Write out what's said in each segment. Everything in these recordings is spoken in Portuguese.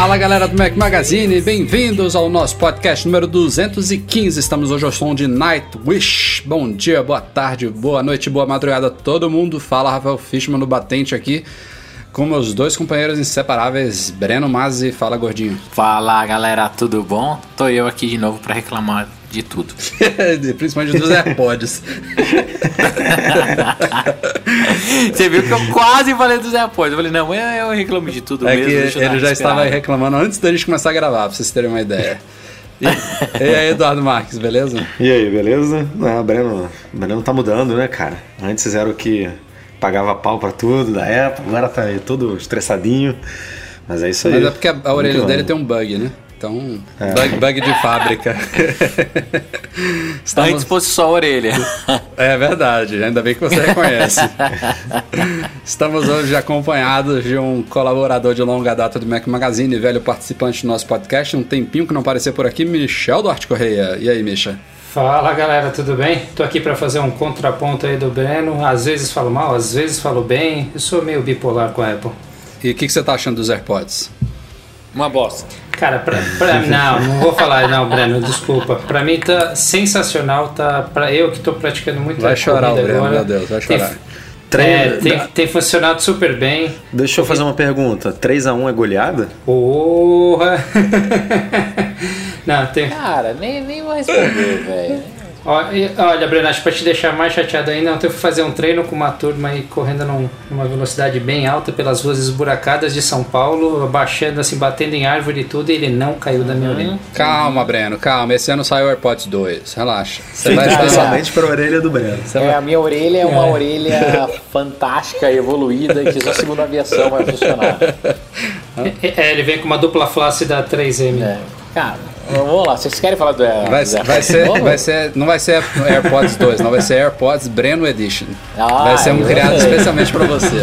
Fala galera do Mac Magazine, bem-vindos ao nosso podcast número 215. Estamos hoje ao som de Nightwish. Bom dia, boa tarde, boa noite, boa madrugada a todo mundo. Fala Rafael Fishman no Batente aqui com meus dois companheiros inseparáveis, Breno Mazzi. Fala gordinho. Fala galera, tudo bom? Tô eu aqui de novo para reclamar de tudo. Principalmente dos AirPods. Você viu que eu quase falei dos AirPods. Eu falei, não, eu reclamo de tudo é mesmo. Que ele já estava reclamando antes da gente começar a gravar, pra vocês terem uma ideia. E, e aí, Eduardo Marques, beleza? E aí, beleza? Não, o Breno, o Breno tá mudando, né, cara? Antes era o que pagava pau pra tudo da Apple, agora tá aí todo estressadinho. Mas é isso aí. Mas é porque a, a orelha dele tem um bug, né? Então, é. bug, bug de fábrica. Estamos... Antes fosse só a orelha. É verdade, ainda bem que você reconhece. Estamos hoje acompanhados de um colaborador de longa data do Mac Magazine, velho participante do nosso podcast, um tempinho que não apareceu por aqui, Michel Duarte Correia. E aí, Micha? Fala galera, tudo bem? Tô aqui para fazer um contraponto aí do Breno. Às vezes falo mal, às vezes falo bem. Eu sou meio bipolar com a Apple. E o que, que você tá achando dos AirPods? Uma bosta. Cara, pra, pra, não, não vou falar, não, Breno, desculpa. Pra mim tá sensacional, tá. Pra eu que tô praticando muito Vai chorar, o Breno, agora, meu Deus, vai chorar. Tem, é, tem, tem, funcionado super bem. Deixa eu fazer uma pergunta: 3x1 é goleada? Porra! não, tem. Cara, nem, nem vou responder, velho. Olha, Breno, acho que pra te deixar mais chateado ainda, ontem eu fui fazer um treino com uma turma aí correndo num, numa velocidade bem alta pelas ruas esburacadas de São Paulo, baixando assim, batendo em árvore e tudo, e ele não caiu da minha orelha. Calma, Breno, calma. Esse ano saiu o AirPods 2, relaxa. Você vai especialmente pra orelha do Breno. É, a minha orelha é uma é. orelha fantástica, evoluída, que só segundo a aviação vai funcionar. É, é, ele vem com uma dupla face da 3M. É. Cara, Vamos lá, vocês querem falar do vai, do vai, ser, vai ser, Não vai ser AirPods 2, não vai ser AirPods Breno Edition. Ah, vai ser um criado especialmente para você.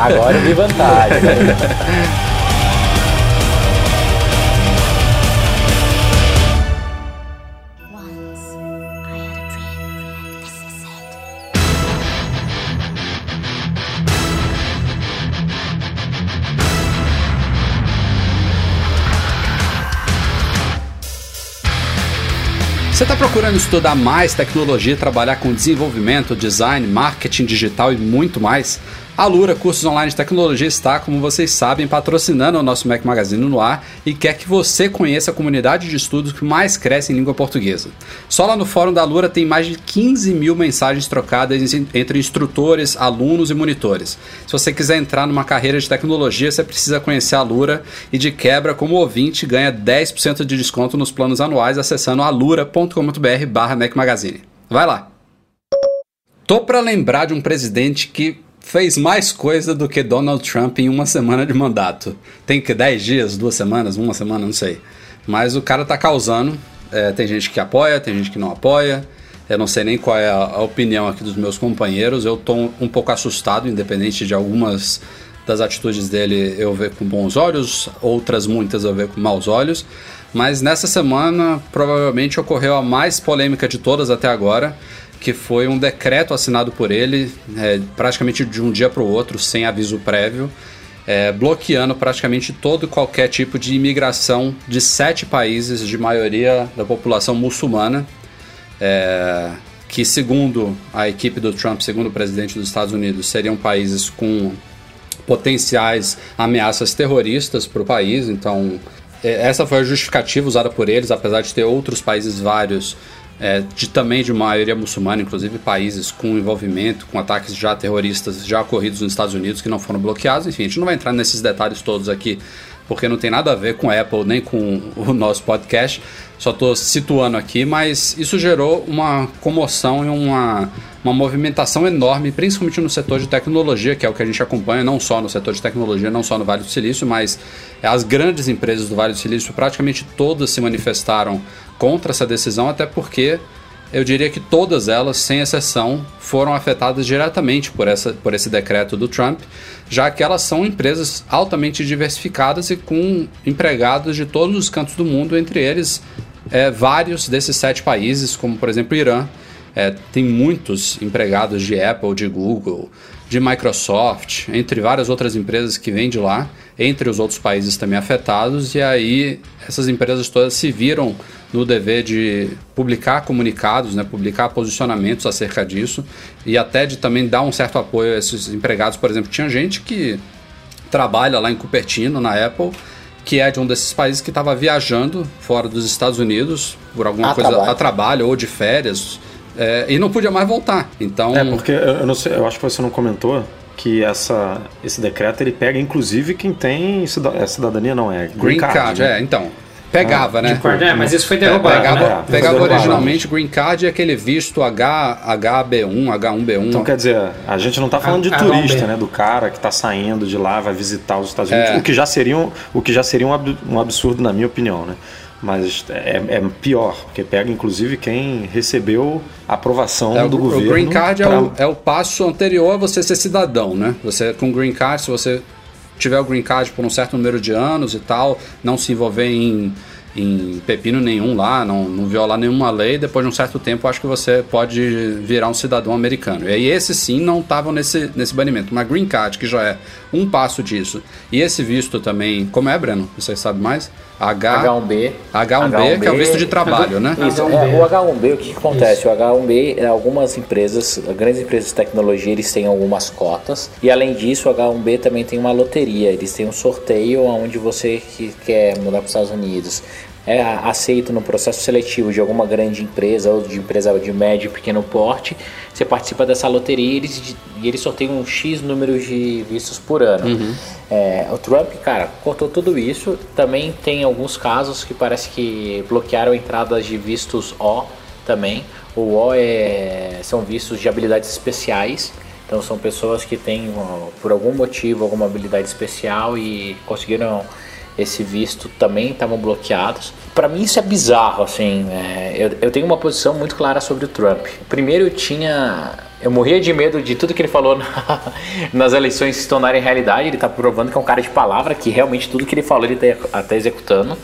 Agora eu vi vantagem. Procurando estudar mais tecnologia, trabalhar com desenvolvimento, design, marketing digital e muito mais? A Lura Cursos Online de Tecnologia está, como vocês sabem, patrocinando o nosso Mac Magazine no ar e quer que você conheça a comunidade de estudos que mais cresce em língua portuguesa. Só lá no fórum da Lura tem mais de 15 mil mensagens trocadas entre instrutores, alunos e monitores. Se você quiser entrar numa carreira de tecnologia, você precisa conhecer a Lura e de quebra, como ouvinte, ganha 10% de desconto nos planos anuais acessando alura.com.br barra Mac Magazine. Vai lá! Tô para lembrar de um presidente que fez mais coisa do que Donald Trump em uma semana de mandato. Tem que 10 dias, duas semanas, uma semana, não sei. Mas o cara tá causando. É, tem gente que apoia, tem gente que não apoia. Eu não sei nem qual é a, opinião aqui dos meus companheiros. Eu tô um, um pouco assustado, independente de algumas das atitudes dele eu ver com bons olhos, outras muitas eu ver com maus olhos. Mas nessa semana provavelmente ocorreu a mais polêmica de todas até agora, que foi um decreto assinado por ele, é, praticamente de um dia para o outro, sem aviso prévio, é, bloqueando praticamente todo qualquer tipo de imigração de sete países, de maioria da população muçulmana, é, que, segundo a equipe do Trump, segundo o presidente dos Estados Unidos, seriam países com potenciais ameaças terroristas para o país. Então, é, essa foi a justificativa usada por eles, apesar de ter outros países vários é, de também de maioria muçulmana, inclusive países com envolvimento com ataques já terroristas já ocorridos nos Estados Unidos que não foram bloqueados. Enfim, a gente não vai entrar nesses detalhes todos aqui porque não tem nada a ver com Apple nem com o nosso podcast. Só estou situando aqui, mas isso gerou uma comoção e uma, uma movimentação enorme, principalmente no setor de tecnologia, que é o que a gente acompanha, não só no setor de tecnologia, não só no Vale do Silício, mas as grandes empresas do Vale do Silício, praticamente todas se manifestaram contra essa decisão, até porque eu diria que todas elas, sem exceção, foram afetadas diretamente por, essa, por esse decreto do Trump, já que elas são empresas altamente diversificadas e com empregados de todos os cantos do mundo, entre eles é, vários desses sete países, como por exemplo o Irã. É, tem muitos empregados de Apple, de Google, de Microsoft, entre várias outras empresas que vêm de lá, entre os outros países também afetados, e aí essas empresas todas se viram no dever de publicar comunicados, né, publicar posicionamentos acerca disso, e até de também dar um certo apoio a esses empregados. Por exemplo, tinha gente que trabalha lá em Cupertino, na Apple, que é de um desses países que estava viajando fora dos Estados Unidos por alguma a coisa trabalho. a trabalho ou de férias é, e não podia mais voltar. Então é porque eu não sei, eu acho que você não comentou que essa, esse decreto ele pega inclusive quem tem cidadania não é green, green card, card né? é então Pegava, ah, né? Card, é, mas isso foi derrubado. Pegava, né? pegava originalmente green card e aquele visto H, HB1, H1B1. Então quer dizer, a gente não está falando de turista, né? Do cara que está saindo de lá, vai visitar os Estados Unidos, é. o que já seria, um, o que já seria um absurdo na minha opinião, né? Mas é, é, pior, porque pega inclusive quem recebeu a aprovação é, do o, governo. O green card pra... é, o, é o passo anterior a você ser cidadão, né? Você com green card, se você tiver o green card por um certo número de anos e tal, não se envolver em em pepino nenhum lá, não, não violar nenhuma lei, depois de um certo tempo acho que você pode virar um cidadão americano. E aí esses sim não estavam nesse, nesse banimento. Mas Green Card, que já é um passo disso, e esse visto também, como é, Breno? Você sabe mais? H... H1B. H1B, H1B, que é o visto de trabalho, né? Isso, é, o H1B, o que, que acontece? Isso. O H1B, algumas empresas, grandes empresas de tecnologia, eles têm algumas cotas. E além disso, o H1B também tem uma loteria. Eles têm um sorteio onde você que quer mudar para os Estados Unidos é aceito no processo seletivo de alguma grande empresa ou de empresa de médio e pequeno porte, você participa dessa loteria e eles, e eles sorteiam um X número de vistos por ano. Uhum. É, o Trump, cara, cortou tudo isso. Também tem alguns casos que parece que bloquearam entradas de vistos O também. O O é, são vistos de habilidades especiais. Então são pessoas que têm, por algum motivo, alguma habilidade especial e conseguiram esse visto também estavam bloqueados. Para mim isso é bizarro, assim. É, eu, eu tenho uma posição muito clara sobre o Trump. Primeiro eu tinha eu morria de medo de tudo que ele falou na, nas eleições se tornarem realidade. Ele está provando que é um cara de palavra, que realmente tudo que ele falou ele está tá executando.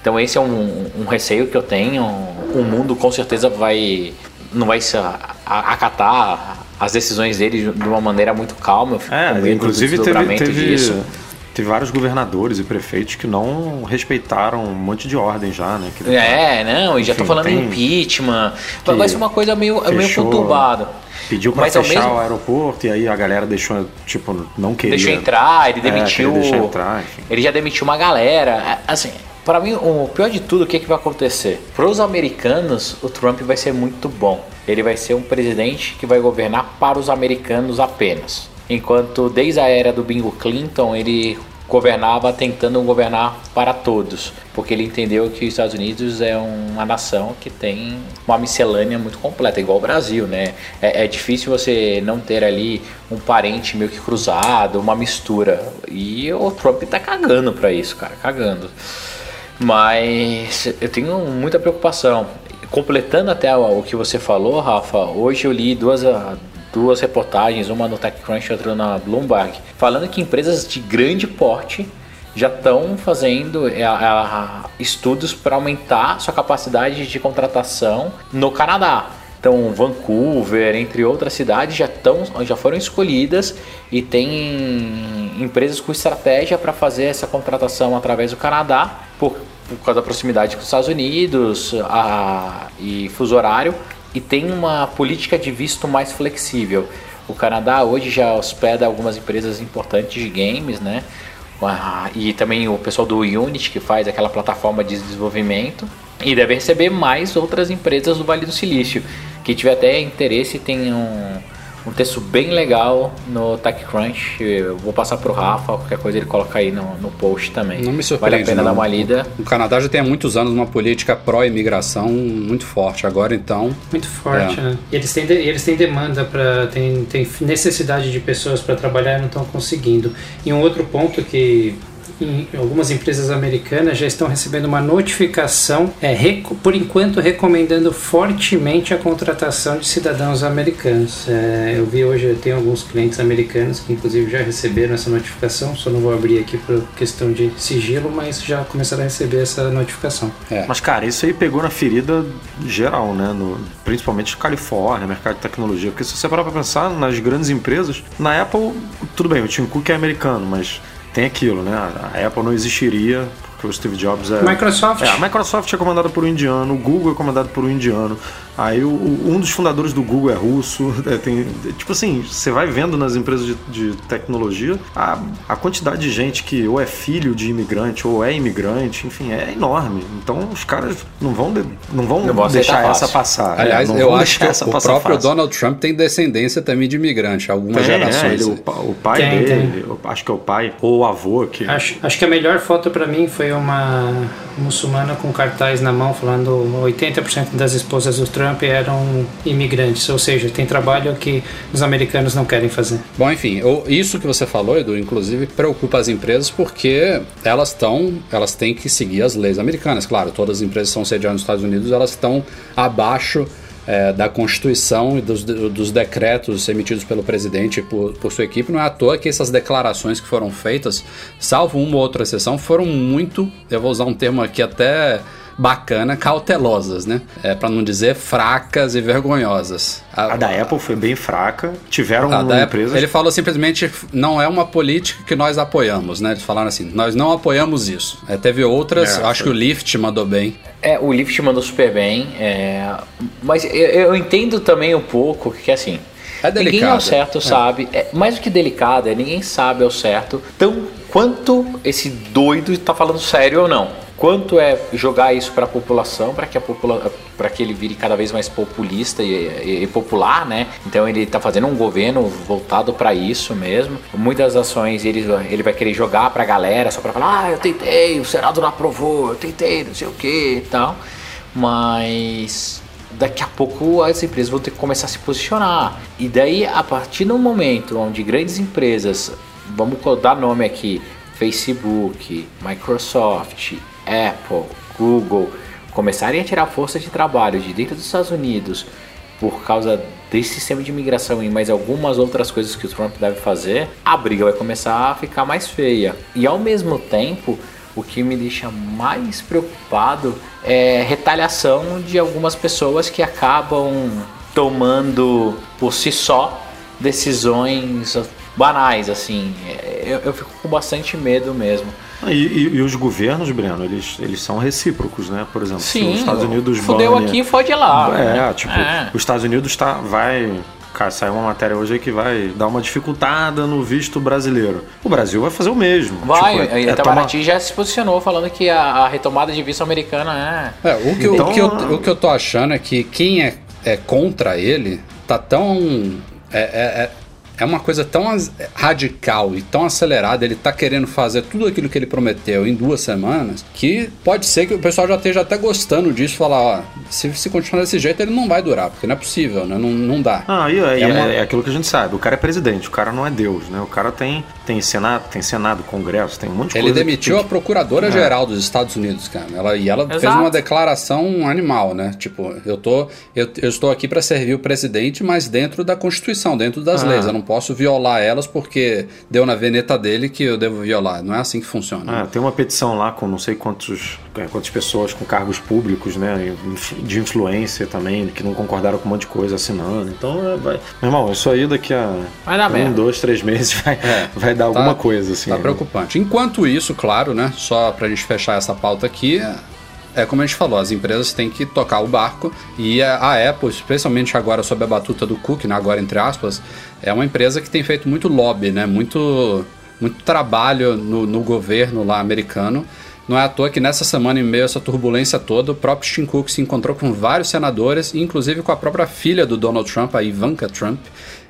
Então esse é um, um, receio que eu tenho. O mundo com certeza vai não vai se acatar as decisões dele de uma maneira muito calma. É, inclusive teve, teve, disso. Teve vários governadores e prefeitos que não respeitaram um monte de ordem já, né? Que é, não, e já tô falando em impeachment. Vai ser uma coisa meio, fechou, meio conturbada. Pediu para fechar mesmo... o aeroporto e aí a galera deixou, tipo, não queria. Deixou entrar, ele é, demitiu. É, entrar, ele já demitiu uma galera. Assim, para mim, o pior de tudo, o que, é que vai acontecer? Para os americanos, o Trump vai ser muito bom. Ele vai ser um presidente que vai governar para os americanos apenas. Enquanto desde a era do Bingo Clinton ele governava tentando governar para todos, porque ele entendeu que os Estados Unidos é uma nação que tem uma miscelânea muito completa, igual o Brasil, né? É, é difícil você não ter ali um parente meio que cruzado, uma mistura. E o Trump tá cagando para isso, cara, cagando. Mas eu tenho muita preocupação. Completando até o que você falou, Rafa, hoje eu li duas duas reportagens, uma no TechCrunch e outra na Bloomberg, falando que empresas de grande porte já estão fazendo é, estudos para aumentar sua capacidade de contratação no Canadá. Então, Vancouver, entre outras cidades, já, tão, já foram escolhidas e tem empresas com estratégia para fazer essa contratação através do Canadá, por, por causa da proximidade com os Estados Unidos a, e fuso horário, e tem uma política de visto mais flexível. O Canadá hoje já hospeda algumas empresas importantes de games, né? E também o pessoal do Unity que faz aquela plataforma de desenvolvimento e deve receber mais outras empresas do Vale do Silício que tiver até interesse tem um, um texto bem legal no TechCrunch. Eu vou passar pro Rafa, qualquer coisa ele coloca aí no, no post também. Não me surpreende. Vale a pena não. dar uma lida. O Canadá já tem há muitos anos uma política pró-imigração muito forte. Agora então. Muito forte, é. né? E eles têm, de, eles têm demanda para. Tem, tem necessidade de pessoas para trabalhar e não estão conseguindo. E um outro ponto que em algumas empresas americanas já estão recebendo uma notificação, é, por enquanto recomendando fortemente a contratação de cidadãos americanos. É, eu vi hoje, tem alguns clientes americanos que inclusive já receberam essa notificação, só não vou abrir aqui por questão de sigilo, mas já começaram a receber essa notificação. É. Mas cara, isso aí pegou na ferida geral, né? No, principalmente Califórnia, mercado de tecnologia, porque se você parar para pensar nas grandes empresas, na Apple, tudo bem, o Tim Cook é americano, mas tem aquilo, né? A Apple não existiria porque o Steve Jobs é. Microsoft. É, a Microsoft é comandada por um indiano, o Google é comandado por um indiano, Aí o, um dos fundadores do Google é russo. É, tem, tipo assim, você vai vendo nas empresas de, de, tecnologia a, a quantidade de gente que ou é filho de imigrante ou é imigrante, enfim, é enorme. Então os caras não vão, de, não vão não deixar essa passar. Aliás, é, eu acho que o próprio fácil. Donald Trump tem descendência também de imigrante, algumas tem, gerações. É, ele, o, o, pai tem, dele, tem. acho que é o pai, ou o avô. Que... Acho, acho que a melhor foto para mim foi uma muçulmana com cartaz na mão falando 80% das esposas do Trump eram imigrantes, ou seja, tem trabalho que os americanos não querem fazer. Bom, enfim, isso que você falou, Edu, inclusive preocupa as empresas porque elas estão, elas têm que seguir as leis americanas. Claro, todas as empresas são sediadas nos Estados Unidos, elas estão abaixo é, da Constituição e dos, dos, decretos emitidos pelo presidente por, por sua equipe. Não é à toa que essas declarações que foram feitas, salvo uma ou outra exceção, foram muito, eu vou usar um termo aqui até bacana, cautelosas, né? É, para não dizer fracas e vergonhosas. A, a, da Apple foi bem fraca. Tiveram a da empresas... Ele falou simplesmente não é uma política que nós apoiamos, né? Eles falaram assim, nós não apoiamos isso. É, teve outras, é, acho foi. que o Lyft mandou bem. É, o Lyft mandou super bem, é... mas eu, eu, entendo também um pouco que assim. É delicado. Ninguém ao certo é. sabe. É, mais do que delicado, é ninguém sabe ao certo tão quanto esse doido está falando sério ou não quanto é jogar isso para a população, para que a para que ele vire cada vez mais populista e, e, e popular, né? Então ele está fazendo um governo voltado para isso mesmo. Muitas ações ele, ele vai querer jogar para a galera só para falar, ah, eu tentei, o Senado não aprovou, eu tentei, não sei o que e tal. Mas daqui a pouco as empresas vão ter que começar a se posicionar. E daí, a partir do momento onde grandes empresas, vamos dar nome aqui, Facebook, Microsoft, Apple, Google começarem a tirar força de trabalho de dentro dos Estados Unidos por causa desse sistema de imigração e mais algumas outras coisas que o Trump deve fazer, a briga vai começar a ficar mais feia. E ao mesmo tempo, o que me deixa mais preocupado é retaliação de algumas pessoas que acabam tomando por si só decisões banais, assim. Eu, eu fico com bastante medo mesmo. Ah, e, e, e, os governos, Breno, eles, eles são recíprocos, né? Por exemplo, Sim, os Estados Unidos fudeu bane... aqui, fode lá. É, né? tipo, é. os Estados Unidos tá, vai Cara, saiu uma matéria hoje que vai dar uma dificultada no visto brasileiro. O Brasil vai fazer o mesmo. Vai, tipo, é, a Itamaraty tomar... já se posicionou falando que a, a, retomada de visto americana é. é o, que, então, o, que eu, o que eu tô achando é que quem é, é contra ele tá tão. É, é, é é uma coisa tão radical e tão acelerada, ele tá querendo fazer tudo aquilo que ele prometeu em duas semanas, que pode ser que o pessoal já esteja até gostando disso, falar, ó, se, se continuar desse jeito ele não vai durar, porque não é possível, né? Não, não dá. Ah, e é, é, uma... é, aquilo que a gente sabe, o cara é presidente, o cara não é Deus, né? O cara tem, tem Senado, tem Senado, Congresso, tem um monte de ele coisa. Ele demitiu a Procuradora-Geral é. dos Estados Unidos, cara. Ela, e ela Exato. fez uma declaração animal, né? Tipo, eu, tô, eu, eu estou aqui para servir o presidente, mas dentro da Constituição, dentro das ah. leis. Eu não posso violar elas porque deu na veneta dele que eu devo violar. Não é assim que funciona. Ah, tem uma petição lá com não sei quantos, é, quantas pessoas com cargos públicos, né? De influência também, que não concordaram com um monte de coisa assinando. Então, é, vai. Meu irmão, isso aí daqui a um, mesmo. dois, três meses vai, é, vai dar tá, alguma coisa, assim. Tá preocupante. Enquanto isso, claro, né? Só pra gente fechar essa pauta aqui, é como a gente falou, as empresas têm que tocar o barco e a, Apple, especialmente agora sob a batuta do Cook, né, agora entre aspas, é uma empresa que tem feito muito lobby, né, muito, muito trabalho no, no governo lá americano. Não é à toa que nessa semana, em meio essa turbulência toda, o próprio Tim Cook se encontrou com vários senadores, inclusive com a própria filha do Donald Trump, a Ivanka Trump,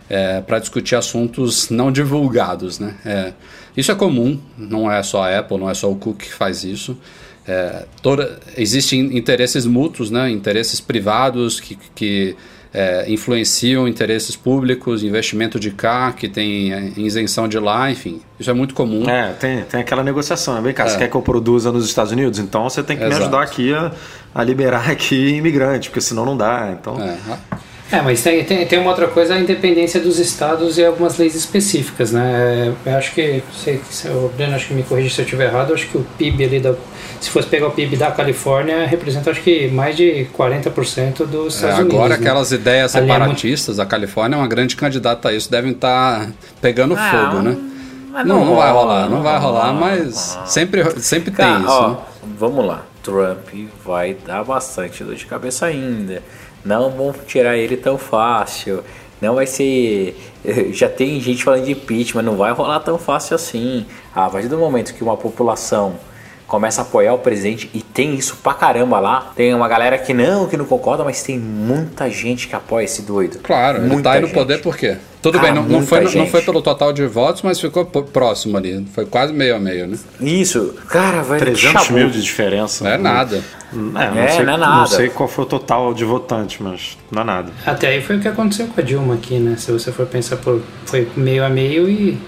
é, para discutir assuntos não divulgados. Né? É, isso é comum, não é só a Apple, não é só o Cook que faz isso. É, toda, existem interesses mútuos, né? interesses privados que, que é, influenciam interesses públicos, investimento de cá, que tem é, isenção de lá, enfim. Isso é muito comum. É, tem, tem aquela negociação. Né? Vem cá, é. você quer que eu produza nos Estados Unidos? Então você tem que Exato. me ajudar aqui a, a liberar aqui imigrante, porque senão não dá. Então... É. É, mas tem, tem, tem uma outra coisa, a independência dos estados e algumas leis específicas, né? É, eu acho que, sei, o Breno acho que me corrija se eu estiver errado, eu acho que o PIB ali, da, se fosse pegar o PIB da Califórnia, representa acho que mais de 40% dos Estados é, Unidos. Agora né? aquelas ideias ali separatistas, é muito... a Califórnia é uma grande candidata a isso, devem estar tá pegando ah, fogo, né? Não, não, não, vai rolar, não vai rolar, mas sempre, sempre tem isso. Ó, né? Vamos lá, Trump vai dar bastante dor de cabeça ainda não vão tirar ele tão fácil. Não vai ser. Já tem gente falando de impeachment, não vai rolar tão fácil assim. A partir do momento que uma população começa a apoiar o presidente e tem isso pra caramba lá. Tem uma galera que não, que não concorda, mas tem muita gente que apoia esse doido. Claro, muita ele tá aí no poder por quê? Tudo ah, bem, não, não, foi, não foi pelo total de votos, mas ficou próximo ali. Foi quase meio a meio, né? Isso. Cara, vai 300 mil de diferença. Não é nada. É, não, é, sei, não é nada. Não sei qual foi o total de votantes, mas não é nada. Até aí foi o que aconteceu com a Dilma aqui, né? Se você for pensar, por, foi meio a meio e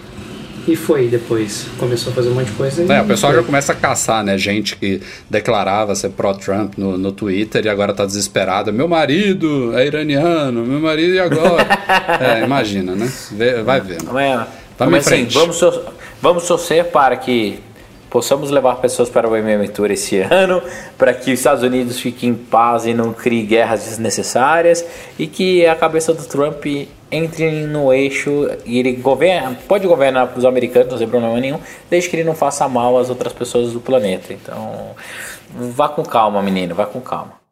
e foi depois. Começou a fazer um monte de coisa. É, o pessoal foi. já começa a caçar, né? Gente que declarava ser pró-Trump no, no Twitter e agora tá desesperada. Meu marido é iraniano, meu marido e agora? é, imagina, né? Vai vendo. Mas, vamos mas, assim, vamos, vamos torcer para que possamos levar pessoas para o MM Tour esse ano, para que os Estados Unidos fiquem em paz e não crie guerras desnecessárias e que a cabeça do Trump entre no eixo e ele governa, pode governar os americanos, não tem problema nenhum, desde que ele não faça mal às outras pessoas do planeta. Então, vá com calma, menino, vá com calma.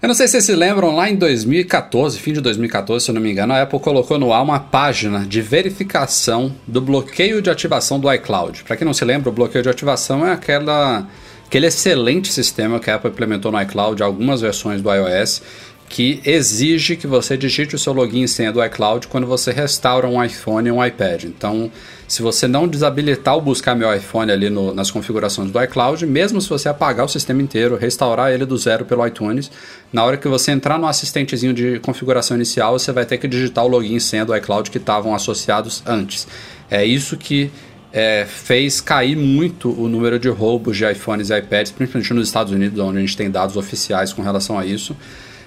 Eu não sei se vocês se lembram, lá em 2014, fim de 2014, se eu não me engano, a Apple colocou no ar uma página de verificação do bloqueio de ativação do iCloud. Para quem não se lembra, o bloqueio de ativação é aquela, aquele excelente sistema que a Apple implementou no iCloud, algumas versões do iOS, que exige que você digite o seu login e senha do iCloud quando você restaura um iPhone e um iPad. Então, se você não desabilitar o buscar meu iPhone ali no, nas configurações do iCloud, mesmo se você apagar o sistema inteiro, restaurar ele do zero pelo iTunes, na hora que você entrar no assistentezinho de configuração inicial, você vai ter que digitar o login e senha do iCloud que estavam associados antes. É isso que é, fez cair muito o número de roubos de iPhones e iPads, principalmente nos Estados Unidos, onde a gente tem dados oficiais com relação a isso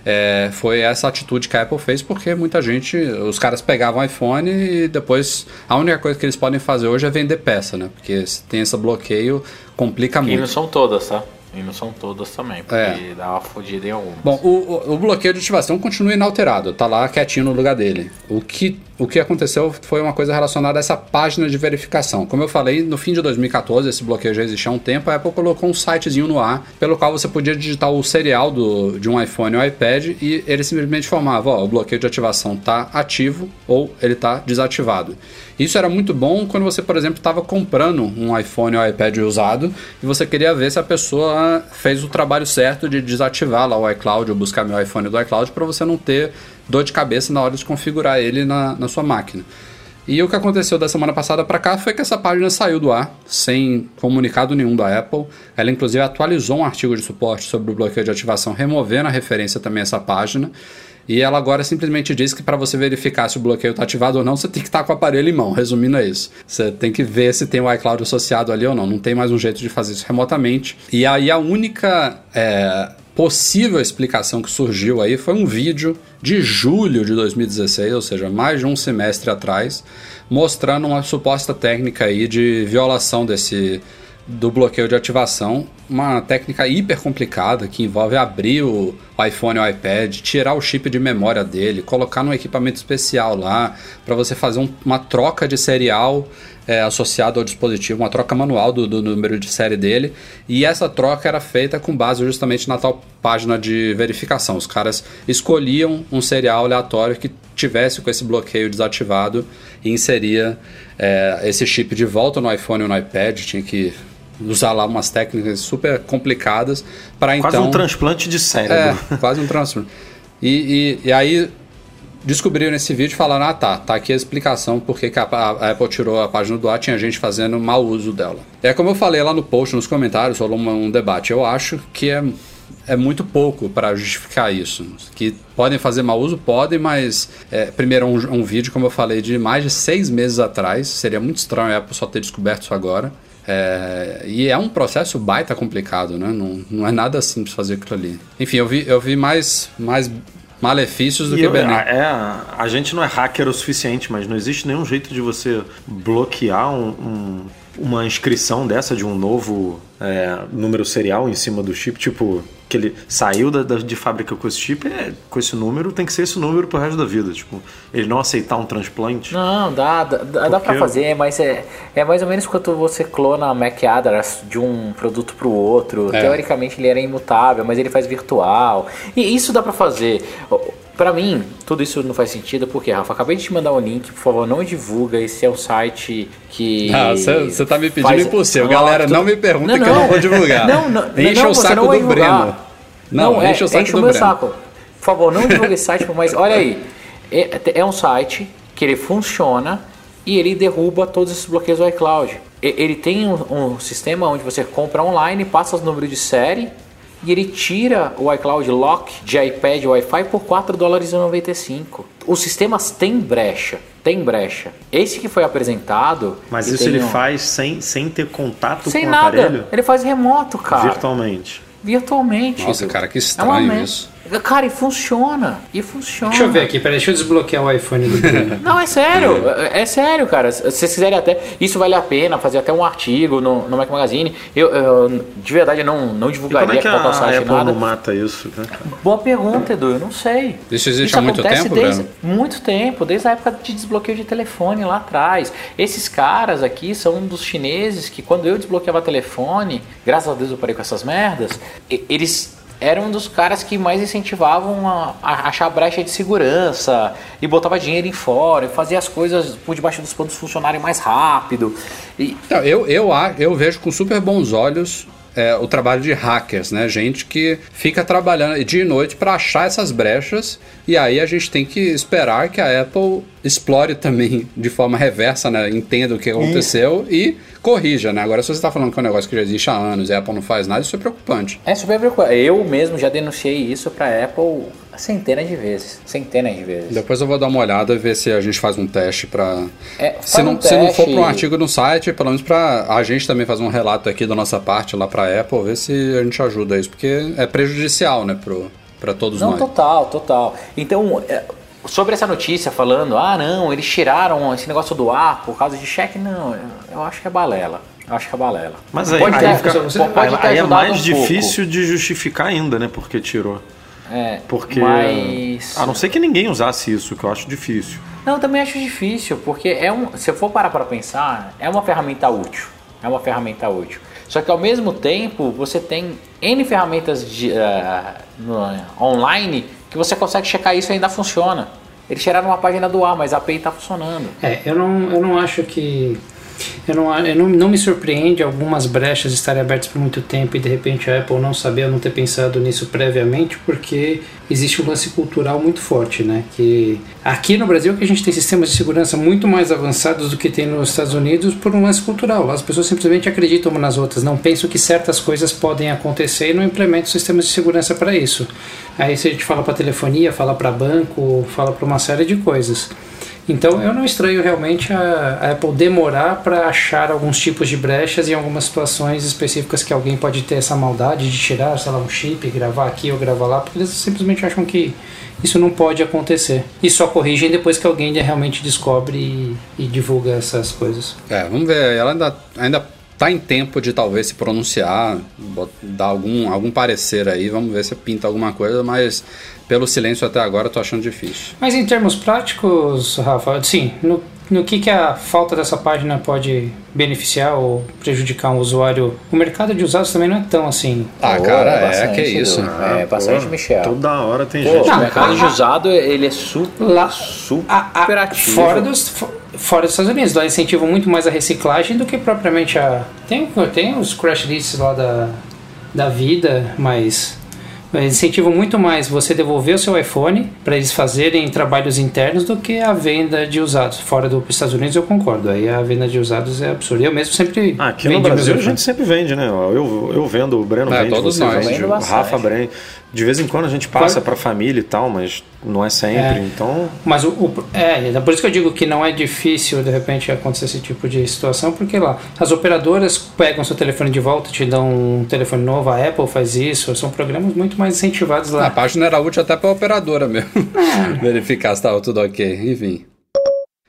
é, foi essa atitude que a Apple fez, porque muita gente, os caras pegavam o iPhone e depois a única coisa que eles podem fazer hoje é vender peça, né? Porque se tem esse bloqueio, complica e muito. E não são todas, tá? E não são todas também, porque é. dá uma fodida em algumas. Bom, o, o, bloqueio de ativação continua inalterado, tá lá quietinho no lugar dele. O que, o que aconteceu foi uma coisa relacionada a essa página de verificação. Como eu falei, no fim de 2014, esse bloqueio já existia há um tempo, a Apple colocou um sitezinho no ar, pelo qual você podia digitar o serial do, de um iPhone ou iPad e ele simplesmente informava, ó, o bloqueio de ativação tá ativo ou ele tá desativado. Isso era muito bom quando você, por exemplo, estava comprando um iPhone ou iPad usado e você queria ver se a pessoa fez o trabalho certo de desativar lá o iCloud ou buscar meu iPhone do iCloud para você não ter dor de cabeça na hora de configurar ele na, na sua máquina. E o que aconteceu da semana passada para cá foi que essa página saiu do ar, sem comunicado nenhum da Apple. Ela, inclusive, atualizou um artigo de suporte sobre o bloqueio de ativação, removendo a referência também a essa página. E ela agora simplesmente diz que para você verificar se o bloqueio está ativado ou não, você tem que estar tá com o aparelho em mão. Resumindo é isso. Você tem que ver se tem o iCloud associado ali ou não. Não tem mais um jeito de fazer isso remotamente. E aí a única é, possível explicação que surgiu aí foi um vídeo de julho de 2016, ou seja, mais de um semestre atrás, mostrando uma suposta técnica aí de violação desse do bloqueio de ativação, uma técnica hiper complicada que envolve abrir o iPhone ou iPad, tirar o chip de memória dele, colocar num equipamento especial lá para você fazer um, uma troca de serial é, associado ao dispositivo, uma troca manual do, do, número de série dele. E essa troca era feita com base justamente na tal página de verificação. Os caras escolhiam um serial aleatório que tivesse com esse bloqueio desativado e inseria é, esse chip de volta no iPhone ou no iPad. Tinha que usar lá umas técnicas super complicadas para então... Quase um transplante de cérebro. É, quase um transplante. E, e, e, aí descobriram esse vídeo e falaram: ah tá, tá aqui a explicação por que a, a, Apple tirou a página do ar, tinha gente fazendo mau uso dela. É como eu falei lá no post, nos comentários, rolou um, um debate. Eu acho que é, é muito pouco para justificar isso. Que podem fazer mau uso, podem, mas é, primeiro um, um vídeo, como eu falei, de mais de seis meses atrás. Seria muito estranho a Apple só ter descoberto isso agora. É, e é um processo baita complicado, né? Não, não é nada simples fazer aquilo ali. Enfim, eu vi, eu vi mais, mais malefícios do e que benefícios. É, a gente não é hacker o suficiente, mas não existe nenhum jeito de você bloquear um, um, uma inscrição dessa de um novo é, número serial em cima do chip, tipo que ele saiu da, da, de fábrica com esse chip, é, com esse número, tem que ser esse número pro resto da vida. Tipo, ele não aceitar um transplante. Não, dá, dá, Porque... dá pra fazer, mas é, é mais ou menos quando você clona a MAC address de um produto pro outro. É. Teoricamente ele era imutável, mas ele faz virtual. E isso dá pra fazer. Para mim, tudo isso não faz sentido porque, Rafa, acabei de te mandar um link, por favor, não divulga. Esse é um site que. Ah, você tá me pedindo faz... impossível. Galera, não me pergunta não, não. que eu não vou divulgar. Não, não, enche não, o saco do Breno. Não, não é, enche o saco enche do o meu Breno. saco. Por favor, não divulgue esse site, mas olha aí. É, é um site que ele funciona e ele derruba todos esses bloqueios do iCloud. Ele tem um, um sistema onde você compra online, passa os números de série e ele tira o iCloud Lock de iPad Wi-Fi por 4 dólares e 95. Os sistemas têm brecha, tem brecha. Esse que foi apresentado. Mas isso ele um... faz sem, sem ter contato sem com o nada. aparelho? Ele faz remoto, cara. Virtualmente. Virtualmente. Nossa, cara, que estranho é isso. Cara, e funciona. E funciona. Deixa eu ver aqui, peraí, deixa eu desbloquear o iPhone do Não, é sério. É, é, sério, cara. Se vocês quiserem até. Isso vale a pena, fazer até um artigo no, no Mac Magazine. Eu, eu de verdade, não, não divulgaria como é que a, a site Apple nada. não mata isso, né? Boa pergunta, Edu. Eu não sei. Isso existe isso há muito tempo, desde, Muito tempo, desde a época de desbloqueio de telefone lá atrás. Esses caras aqui são um dos chineses que, quando eu desbloqueava telefone, graças a Deus eu parei com essas merdas, eles era um dos caras que mais incentivavam a, a, achar brecha de segurança e botava dinheiro em fora e fazia as coisas por debaixo dos panos funcionarem mais rápido. E... Não, eu, eu, eu vejo com super bons olhos é, o trabalho de hackers, né? Gente que fica trabalhando dia e noite para achar essas brechas e aí a gente tem que esperar que a Apple explore também de forma reversa, né? Entenda o que aconteceu e, e corrija, né? Agora, se você está falando que é um negócio que já existe há anos e a Apple não faz nada, isso é preocupante. É super preocupante. Eu mesmo já denunciei isso para a Apple centenas de vezes. Centenas de vezes. Depois eu vou dar uma olhada e ver se a gente faz um teste para. É, se, não, um se não for para um artigo no site, pelo menos para a gente também fazer um relato aqui da nossa parte lá para a Apple, ver se a gente ajuda isso, porque é prejudicial, né, para todos não, nós. Não, total, total. Então. É sobre essa notícia falando, ah não, eles tiraram esse negócio do ar por causa de cheque, não, eu acho que é balela. Eu acho que é balela. Mas aí, pode aí, ter, fica, você, pode aí, aí é mais um difícil pouco. de justificar ainda, né? Porque tirou. É, porque mas... a não ser que ninguém usasse isso, que eu acho difícil. Não, eu também acho difícil, porque é um, se eu for parar para pensar, é uma ferramenta útil. É uma ferramenta útil. Só que ao mesmo tempo, você tem N ferramentas de, uh, no, online que você consegue checar isso e ainda funciona. Eles tiraram uma página do ar, mas a API está funcionando. É, eu não, eu não acho que eu não, eu não, não me surpreende algumas brechas estarem abertas por muito tempo e de repente a Apple não saber ou não ter pensado nisso previamente, porque existe um lance cultural muito forte, né? Que aqui no Brasil que a gente tem sistemas de segurança muito mais avançados do que tem nos Estados Unidos por um lance cultural. As pessoas simplesmente acreditam umas nas outras, não pensam que certas coisas podem acontecer e não implementam sistemas de segurança para isso. Aí se a gente fala para telefonia, fala para banco, fala para uma série de coisas. Então eu não estranho realmente a, a Apple demorar para achar alguns tipos de brechas em algumas situações específicas que alguém pode ter essa maldade de tirar, sei lá, um chip, gravar aqui ou gravar lá, porque eles simplesmente acham que isso não pode acontecer. E só corrigem depois que alguém realmente descobre e, e divulga essas coisas. É, vamos ver. Ela ainda, ainda tá em tempo de talvez se pronunciar, dar algum, algum parecer aí, vamos ver se pinta alguma coisa, mas pelo silêncio até agora, eu tô achando difícil. Mas em termos práticos, Rafa, sim, no, no que, que a falta dessa página pode beneficiar ou prejudicar um usuário? O mercado de usados também não é tão assim. Ah, pô, cara, é, que é isso. é, bastante, Michel. Toda hora tem pô, gente. O mercado de usado, ele é super, Lá, super a, a, ativo. Fora dos, fora dos Estados Unidos, lá incentivam muito mais a reciclagem do que propriamente a... Tem, tem os crash lists lá da, da vida, mas incentivam muito mais você devolver o seu iPhone para eles fazerem trabalhos internos do que a venda de usados. Fora dos Estados Unidos eu concordo, aí a venda de usados é absurda. Eu mesmo sempre. Ah, aqui no Brasil a gente sempre vende, né? Eu, eu vendo, o Breno é, vende, todos você nós. vende, o Rafa vende. De vez em quando a gente passa para a família e tal, mas não é sempre, é, então... Mas o, o, é, é, por isso que eu digo que não é difícil, de repente, acontecer esse tipo de situação, porque lá, as operadoras pegam seu telefone de volta, te dão um telefone novo, a Apple faz isso, são programas muito mais incentivados lá. A página era útil até para a operadora mesmo, é. verificar se estava tudo ok, enfim.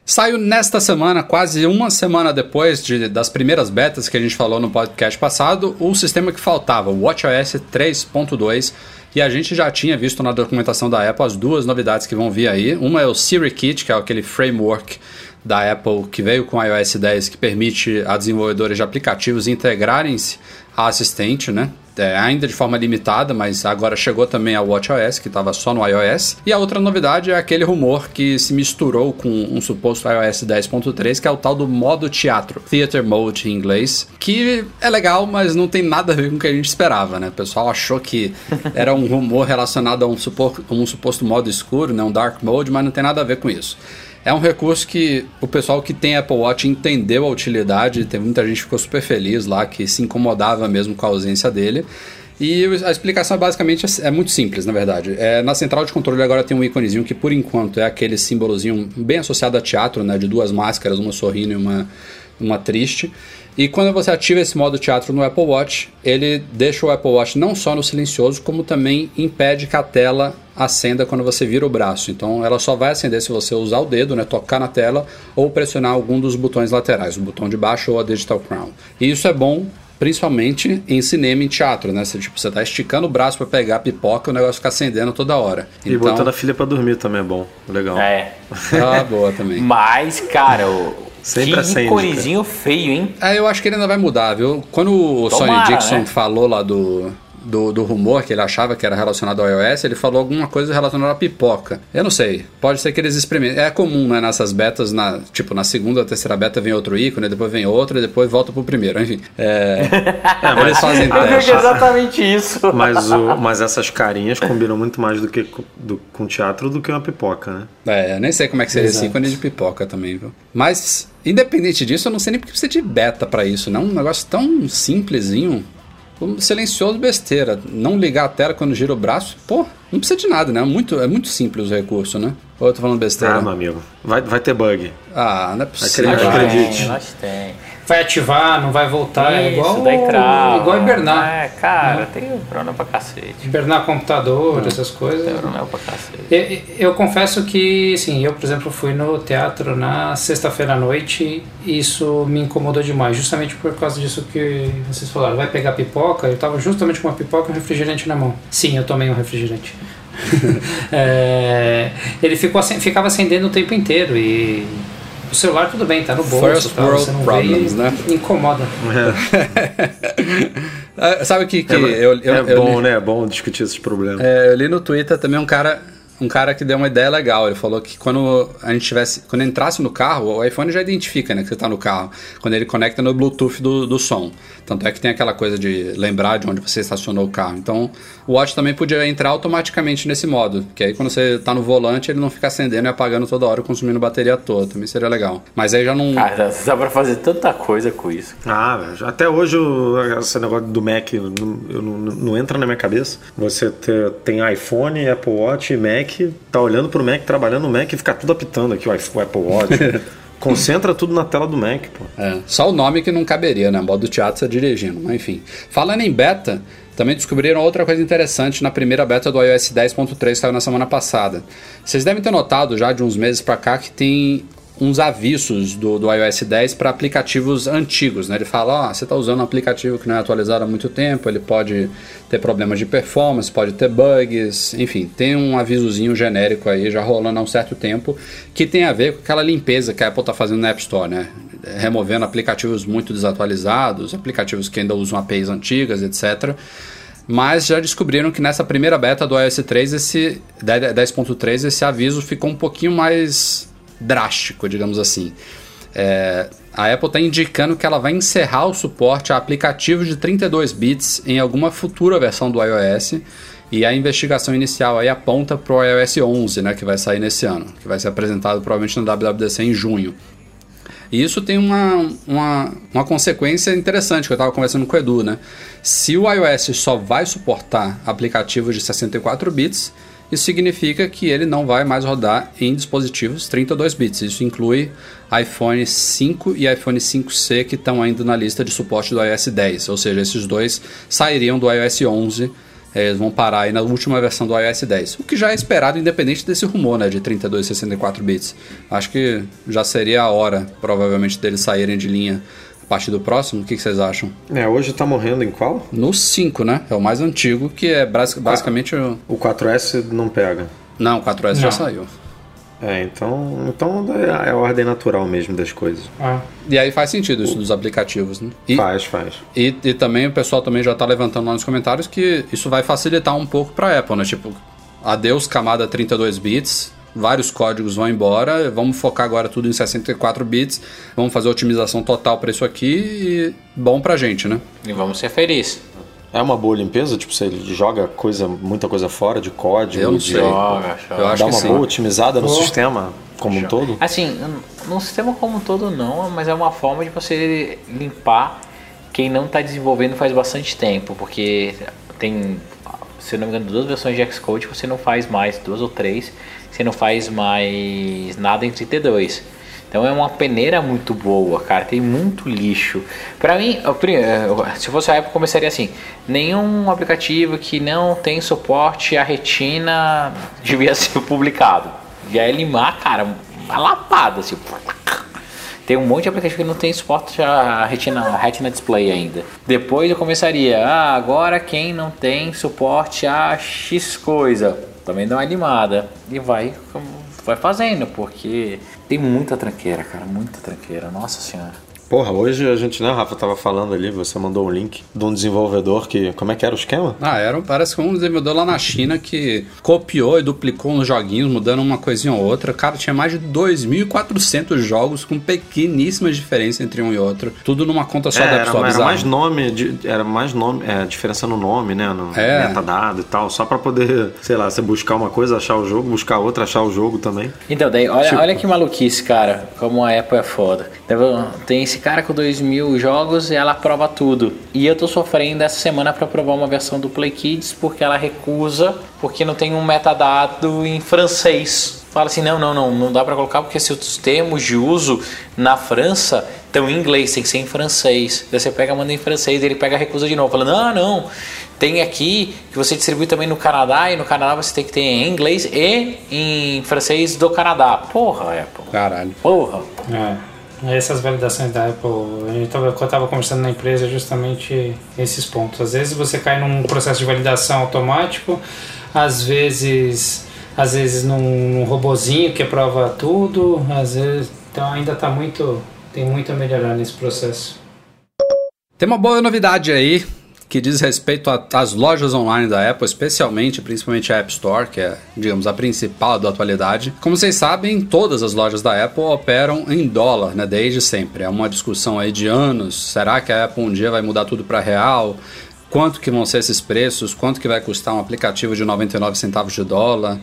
Saiu nesta semana, quase uma semana depois de, das primeiras betas que a gente falou no podcast passado, o sistema que faltava, o WatchOS 3.2, e a gente já tinha visto na documentação da Apple as duas novidades que vão vir aí. Uma é o Siri Kit, que é aquele framework da Apple que veio com o iOS 10 que permite a desenvolvedores de aplicativos integrarem-se a assistente, né? É, ainda de forma limitada, mas agora chegou também a WatchOS, que estava só no iOS. E a outra novidade é aquele rumor que se misturou com um suposto iOS 10.3, que é o tal do modo teatro, Theater Mode em inglês, que é legal, mas não tem nada a ver com o que a gente esperava, né? O pessoal achou que era um rumor relacionado a um, supor, um suposto modo escuro, né? um dark mode, mas não tem nada a ver com isso. É um recurso que o pessoal que tem Apple Watch entendeu a utilidade, tem muita gente que ficou super feliz lá, que se incomodava mesmo com a ausência dele. E a explicação basicamente é muito simples, na verdade. É, na central de controle agora tem um íconezinho que, por enquanto, é aquele símbolozinho bem associado a teatro, né? De duas máscaras, uma sorrindo e uma, uma triste. E quando você ativa esse modo teatro no Apple Watch, ele deixa o Apple Watch não só no silencioso, como também impede que a tela acenda quando você vira o braço. Então ela só vai acender se você usar o dedo, né, tocar na tela ou pressionar algum dos botões laterais, o botão de baixo ou a Digital Crown. E isso é bom principalmente em cinema e teatro, né? Você, tipo, você tá esticando o braço para pegar a pipoca e o negócio fica acendendo toda hora. E então... botando a filha para dormir também é bom, legal. É. Ah, boa também. Mas, cara, o Sempre que iconezinho feio, hein? É, eu acho que ele ainda vai mudar, viu? Quando o Tomara, Sonny Dixon né? falou lá do, do, do, rumor que ele achava que era relacionado ao iOS, ele falou alguma coisa relacionada à pipoca. Eu não sei. Pode ser que eles experimentem. É comum, né? Nessas betas, na, tipo, na segunda ou terceira beta vem outro ícone, depois vem outro, e depois volta pro primeiro. Enfim. É, é mas eles fazem teste. É exatamente isso. Mas, o, mas essas carinhas combinam muito mais do que do, com teatro do que uma pipoca, né? É, eu nem sei como é que seria esse ícone de pipoca também, viu? Mas Independente disso, eu não sei nem porque precisa de beta para isso, não. Um negócio tão simplesinho. Um silencioso besteira. Não ligar a tela quando gira o braço, pô, não precisa de nada, né? É muito, é muito simples o recurso, né? Ou eu tô falando besteira? Ah, meu amigo. Vai, vai ter bug. Ah, não é possível. Acredite. Nós tem vai ativar, não vai voltar. é igual, daí trava. igual hibernar. É, cara, né? tem problema pra cacete. Hibernar computador, essas coisas. Tem problema pra cacete. Eu, eu, confesso que, sim, eu, por exemplo, fui no teatro na sexta-feira à noite e isso me incomodou demais, justamente por causa disso que vocês falaram. Vai pegar pipoca? Eu tava justamente com uma pipoca e um refrigerante na mão. Sim, eu tomei um refrigerante. é, ele ficou, ficava acendendo o tempo inteiro e o celular tudo bem, tá no bolso. First tá, world problems, né? Incomoda. É. Sabe que, que é, eu, eu, é eu bom, li, né? É bom discutir esses problemas. É, eu li no Twitter também um cara um cara que deu uma ideia legal. Ele falou que quando a gente tivesse, quando entrasse no carro, o iPhone já identifica, né, que você está no carro, quando ele conecta no Bluetooth do, do som. Tanto é que tem aquela coisa de lembrar de onde você estacionou o carro. Então, o Watch também podia entrar automaticamente nesse modo, que aí quando você está no volante, ele não fica acendendo e apagando toda hora, consumindo bateria toda. Também seria legal. Mas aí já não. Cara, dá pra fazer tanta coisa com isso. Ah, até hoje esse negócio do Mac não, não, não entra na minha cabeça. Você tem iPhone, Apple Watch e Mac tá olhando pro Mac, trabalhando no Mac e fica tudo apitando aqui o Apple Watch. Concentra tudo na tela do Mac, pô. É, só o nome que não caberia, né? Modo teatro você dirigindo, mas enfim. Falando em beta, também descobriram outra coisa interessante na primeira beta do iOS 10.3 que saiu na semana passada. Vocês devem ter notado já de uns meses para cá que tem uns avisos do, do iOS 10 para aplicativos antigos. Né? Ele fala: oh, você está usando um aplicativo que não é atualizado há muito tempo, ele pode ter problemas de performance, pode ter bugs, enfim, tem um avisozinho genérico aí já rolando há um certo tempo que tem a ver com aquela limpeza que a Apple está fazendo na App Store, né? removendo aplicativos muito desatualizados, aplicativos que ainda usam APIs antigas, etc. Mas já descobriram que nessa primeira beta do iOS 3, esse 10.3, esse aviso ficou um pouquinho mais drástico, digamos assim. É, a Apple está indicando que ela vai encerrar o suporte a aplicativos de 32 bits em alguma futura versão do iOS. E a investigação inicial aí aponta para o iOS 11, né, que vai sair nesse ano, que vai ser apresentado provavelmente no WWDC em junho. E isso tem uma, uma, uma consequência interessante que eu estava conversando com o Edu, né? Se o iOS só vai suportar aplicativos de 64 bits, isso significa que ele não vai mais rodar em dispositivos 32 bits. Isso inclui iPhone 5 e iPhone 5C que estão ainda na lista de suporte do iOS 10, ou seja, esses dois sairiam do iOS 11 eles vão parar aí na última versão do iOS 10. O que já é esperado, independente desse rumor, né? De 32 e 64 bits. Acho que já seria a hora, provavelmente, deles saírem de linha a partir do próximo. O que, que vocês acham? É, hoje tá morrendo em qual? No 5, né? É o mais antigo, que é basicamente o. O 4S não pega. Não, o 4S não. já saiu. É, então, então é a ordem natural mesmo das coisas. Ah. E aí faz sentido isso dos aplicativos, né? E, faz, faz. E, e também o pessoal também já está levantando lá nos comentários que isso vai facilitar um pouco para a Apple, né? Tipo, adeus camada 32 bits, vários códigos vão embora, vamos focar agora tudo em 64 bits, vamos fazer otimização total para isso aqui e bom pra gente, né? E vamos ser felizes. É uma boa limpeza? Tipo, você joga coisa, muita coisa fora de código? Eu não de... sei. Joga, joga. Eu acho Dá uma sim. boa otimizada no sistema como joga. um todo? Assim, no sistema como um todo não, mas é uma forma de você limpar quem não está desenvolvendo faz bastante tempo, porque tem, se não me engano, duas versões de Xcode você não faz mais, duas ou três, você não faz mais nada em 32. Então é uma peneira muito boa, cara. Tem muito lixo. Para mim, se fosse a época, começaria assim: nenhum aplicativo que não tem suporte à retina devia ser publicado. Já é limar, cara, uma lapada assim. Tem um monte de aplicativo que não tem suporte a retina, retina display ainda. Depois eu começaria, ah, agora quem não tem suporte a X coisa, também dá uma animada. E vai, vai fazendo, porque tem muita tranqueira, cara, muita tranqueira. Nossa senhora. Porra, hoje a gente, né, Rafa, tava falando ali, você mandou um link de um desenvolvedor que. Como é que era o esquema? Ah, era, parece que um desenvolvedor lá na China que copiou e duplicou uns joguinhos, mudando uma coisinha ou outra. Cara, tinha mais de 2.400 jogos com pequeníssimas diferenças entre um e outro. Tudo numa conta só é, da App Store. Era, era mais nome, era mais nome, é, diferença no nome, né? No é. metadado e tal, só para poder, sei lá, você buscar uma coisa, achar o jogo, buscar outra, achar o jogo também. Então, daí, olha, tipo... olha que maluquice, cara, como a Apple é foda. Tem esse cara com 2 mil jogos e ela aprova tudo. E eu tô sofrendo essa semana para provar uma versão do Play Kids porque ela recusa, porque não tem um metadado em francês. Fala assim, não, não, não, não dá para colocar porque se os termos de uso na França estão em inglês, tem que ser em francês. Daí você pega, manda em francês, ele pega a recusa de novo, falando, ah, não, tem aqui que você distribui também no Canadá e no Canadá você tem que ter em inglês e em francês do Canadá. Porra, Apple. Caralho. Porra. É. Essas validações da Apple, a gente tava, eu estava conversando na empresa justamente esses pontos. Às vezes você cai num processo de validação automático, às vezes, às vezes num, num robozinho que aprova tudo, às vezes, então ainda está muito, tem muito a melhorar nesse processo. Tem uma boa novidade aí que diz respeito às lojas online da Apple, especialmente, principalmente a App Store, que é, digamos, a principal da atualidade. Como vocês sabem, todas as lojas da Apple operam em dólar, né, desde sempre. É uma discussão aí de anos. Será que a Apple um dia vai mudar tudo para real? Quanto que vão ser esses preços? Quanto que vai custar um aplicativo de 99 centavos de dólar?